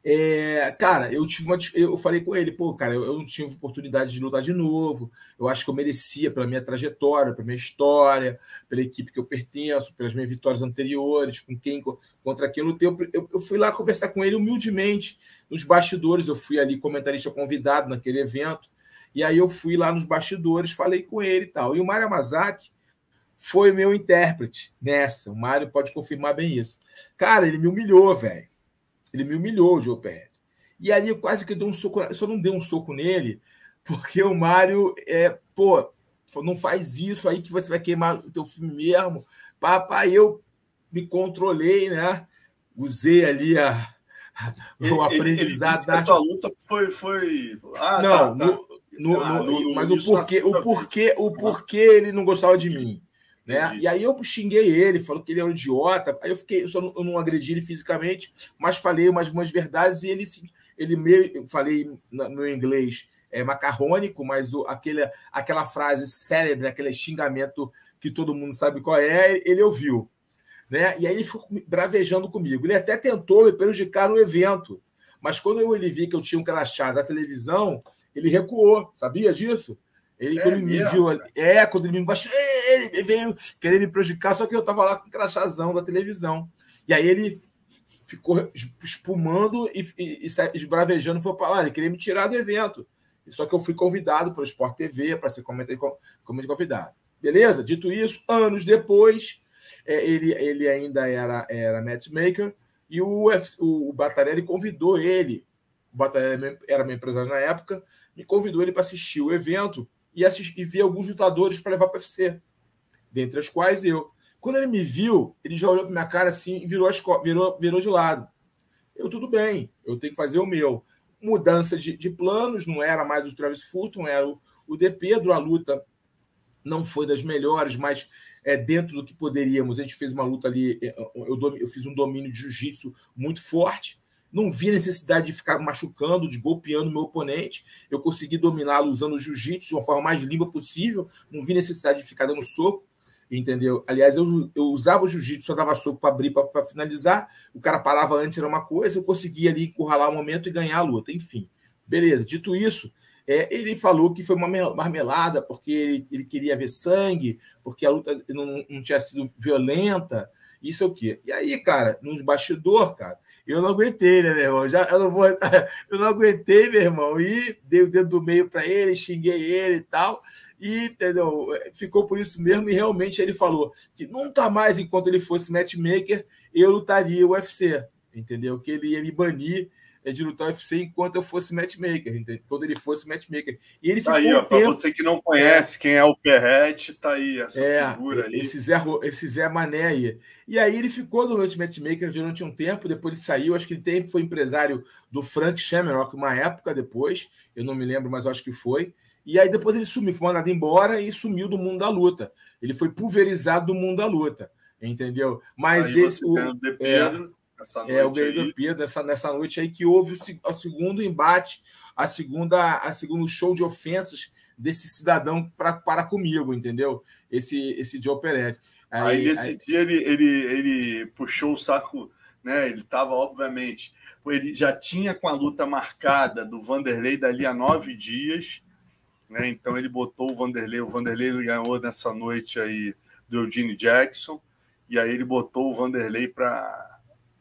É, cara, eu tive uma. Eu falei com ele, pô, cara, eu, eu, não tive oportunidade de lutar de novo. Eu acho que eu merecia pela minha trajetória, pela minha história, pela equipe que eu pertenço, pelas minhas vitórias anteriores, com quem contra quem eu lutei. Eu, eu fui lá conversar com ele humildemente nos bastidores. Eu fui ali comentarista convidado naquele evento. E aí eu fui lá nos bastidores, falei com ele e tal. E o Mário Amazaki foi meu intérprete nessa. O Mário pode confirmar bem isso. Cara, ele me humilhou, velho ele me humilhou, o Joe Pérez. E ali eu quase que dei um soco. Eu só não dei um soco nele, porque o Mário é, pô, não faz isso aí que você vai queimar o teu filme mesmo. Papai, eu me controlei, né? Usei ali a, o aprendizado da tua luta foi foi ah, não, tá, tá. No, no, ah, no, mas o porquê, o porquê, o porquê ele não gostava de mim. Né? E aí eu xinguei ele, falou que ele é um idiota. Aí eu fiquei, eu, só não, eu não agredi ele fisicamente, mas falei umas, umas verdades e ele, ele meio, eu falei no meu inglês é, macarrônico, mas o, aquele, aquela frase célebre, aquele xingamento que todo mundo sabe qual é, ele ouviu. Né? E aí ele ficou bravejando comigo. Ele até tentou me prejudicar no evento, mas quando eu, ele vi que eu tinha um crachá da televisão, ele recuou. Sabia disso? Ele, é, quando ele me viu, é, quando ele me baixou, ele veio querer me prejudicar, só que eu tava lá com o crachazão da televisão. E aí ele ficou espumando e, e, e esbravejando, foi para lá, ele queria me tirar do evento. Só que eu fui convidado pelo Sport TV para ser comentarista convidado. Beleza? Dito isso, anos depois, é, ele, ele ainda era, era matchmaker e o, o, o Batarelli convidou ele. O Batarelli era meu empresário na época, me convidou ele para assistir o evento e, assistir, e ver alguns lutadores para levar para o UFC, dentre as quais eu. Quando ele me viu, ele já olhou para minha cara assim e virou, virou, virou de lado. Eu, tudo bem, eu tenho que fazer o meu. Mudança de, de planos, não era mais o Travis Fulton, era o, o De Pedro. A luta não foi das melhores, mas é, dentro do que poderíamos. A gente fez uma luta ali, é, eu, eu fiz um domínio de jiu-jitsu muito forte, não vi necessidade de ficar machucando, de golpeando meu oponente. Eu consegui dominá-lo usando o jiu-jitsu de uma forma mais limpa possível. Não vi necessidade de ficar dando soco, entendeu? Aliás, eu, eu usava o jiu-jitsu, só dava soco para abrir, para finalizar. O cara parava antes, era uma coisa. Eu conseguia ali encurralar o momento e ganhar a luta. Enfim, beleza. Dito isso, é, ele falou que foi uma marmelada porque ele, ele, queria ver sangue, porque a luta não, não tinha sido violenta. Isso é o quê? E aí, cara, nos bastidor, cara, eu não aguentei, né, meu irmão? Já, eu, não vou, eu não aguentei, meu irmão. E dei o dedo do meio para ele, xinguei ele e tal. E, entendeu? Ficou por isso mesmo. E realmente ele falou que nunca mais, enquanto ele fosse matchmaker, eu lutaria o UFC. Entendeu? Que ele ia me banir é de lutar UFC enquanto eu fosse matchmaker, entendeu? quando ele fosse matchmaker. E ele tá ficou aí, ó, tempo... você que não conhece quem é o Perrete, tá aí, essa é, figura aí. Esse Zé, esse Zé Mané aí. E aí ele ficou no matchmaker durante um tempo, depois ele saiu, acho que ele tem, foi empresário do Frank Shamrock uma época depois, eu não me lembro, mas acho que foi. E aí depois ele sumiu, foi mandado embora e sumiu do mundo da luta. Ele foi pulverizado do mundo da luta, entendeu? Mas aí esse... O, é, é, o Guerreiro Pedro, nessa, nessa noite aí que houve o, o segundo embate, a segunda, a segundo show de ofensas desse cidadão pra, para comigo, entendeu? Esse, esse Joe Peretti. Aí, aí nesse aí... dia ele, ele, ele puxou o saco, né? Ele estava, obviamente, ele já tinha com a luta marcada do Vanderlei dali a nove dias, né? Então ele botou o Vanderlei, o Vanderlei ganhou nessa noite aí do Eugene Jackson, e aí ele botou o Vanderlei para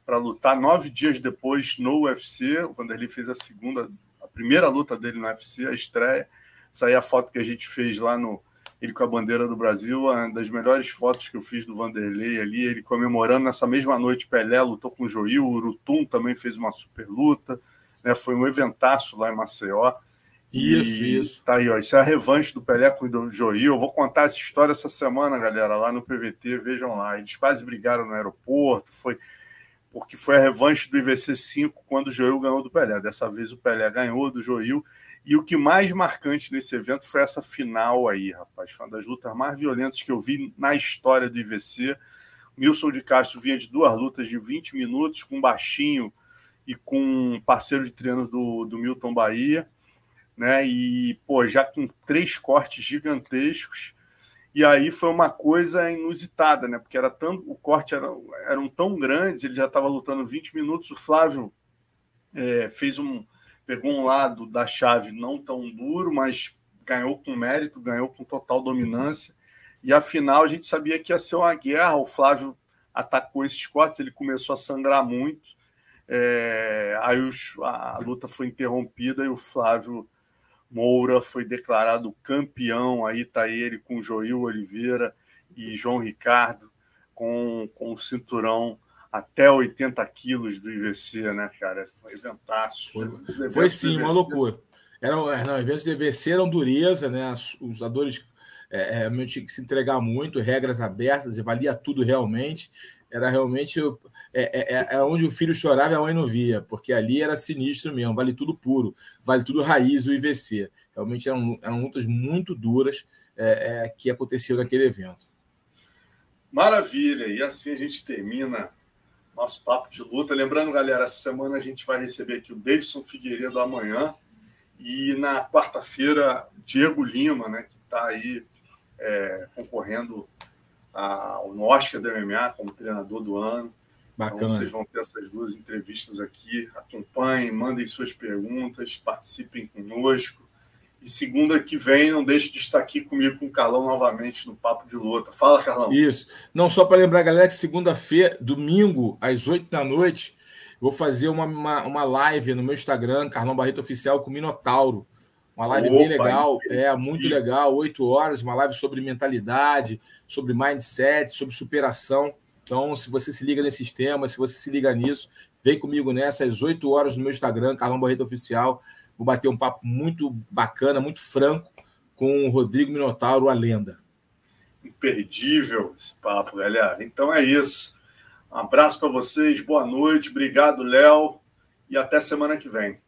para lutar nove dias depois no UFC. O Vanderlei fez a segunda, a primeira luta dele no UFC, a estreia. Essa aí é a foto que a gente fez lá no ele com a bandeira do Brasil, uma das melhores fotos que eu fiz do Vanderlei ali, ele comemorando nessa mesma noite Pelé lutou com o Joil, o Urutum também fez uma super luta, né? Foi um eventaço lá em Maceió. Isso, e isso. Tá aí, ó. Isso é a revanche do Pelé com o Joil. Eu vou contar essa história essa semana, galera, lá no PVT. Vejam lá. Eles quase brigaram no aeroporto. Foi porque foi a revanche do IVC 5 quando o Joil ganhou do Pelé. Dessa vez o Pelé ganhou do Joil. E o que mais marcante nesse evento foi essa final aí, rapaz. Foi uma das lutas mais violentas que eu vi na história do IVC. O Nilson de Castro vinha de duas lutas de 20 minutos com baixinho e com um parceiro de treino do, do Milton Bahia né? E pô, já com três cortes gigantescos. E aí foi uma coisa inusitada, né? Porque era tão, o corte era, eram tão grandes, ele já estava lutando 20 minutos. O Flávio é, fez um pegou um lado da chave não tão duro, mas ganhou com mérito, ganhou com total dominância. E afinal a gente sabia que ia ser uma guerra. O Flávio atacou esses cortes, ele começou a sangrar muito. É, aí os, a luta foi interrompida e o Flávio Moura foi declarado campeão. Aí está ele com Joil Oliveira e João Ricardo com, com o cinturão até 80 quilos do IVC, né, cara? Foi eventaço. Foi, foi sim, uma loucura. Era, é, não, eventos do IVC eram dureza, né? Os lutadores é, realmente tinham que se entregar muito, regras abertas, e valia tudo realmente. Era realmente é, é, é, onde o filho chorava e a mãe não via, porque ali era sinistro mesmo, vale tudo puro, vale tudo raiz o IVC. Realmente eram, eram lutas muito duras é, é, que aconteciam naquele evento. Maravilha, e assim a gente termina nosso papo de luta. Lembrando, galera, essa semana a gente vai receber aqui o Davidson Figueiredo amanhã e na quarta-feira, Diego Lima, né, que está aí é, concorrendo ao Oscar do MMA como treinador do ano. Então, Bacana. Então, vocês vão ter essas duas entrevistas aqui. Acompanhem, mandem suas perguntas, participem conosco. E segunda que vem, não deixe de estar aqui comigo com o Carlão novamente no Papo de Luta. Fala, Carlão. Isso. Não, só para lembrar, galera, que segunda-feira, domingo, às oito da noite, vou fazer uma, uma, uma, live no meu Instagram, Carlão Barreto Oficial, com o Minotauro. Uma live Opa, bem legal, é muito legal, oito horas, uma live sobre mentalidade, sobre mindset, sobre superação. Então, se você se liga nesses temas, se você se liga nisso, vem comigo nessa às 8 horas no meu Instagram, Carlão Barreto Oficial. Vou bater um papo muito bacana, muito franco com o Rodrigo Minotauro, a lenda. Imperdível esse papo, galera. Então é isso. Um abraço para vocês, boa noite, obrigado, Léo, e até semana que vem.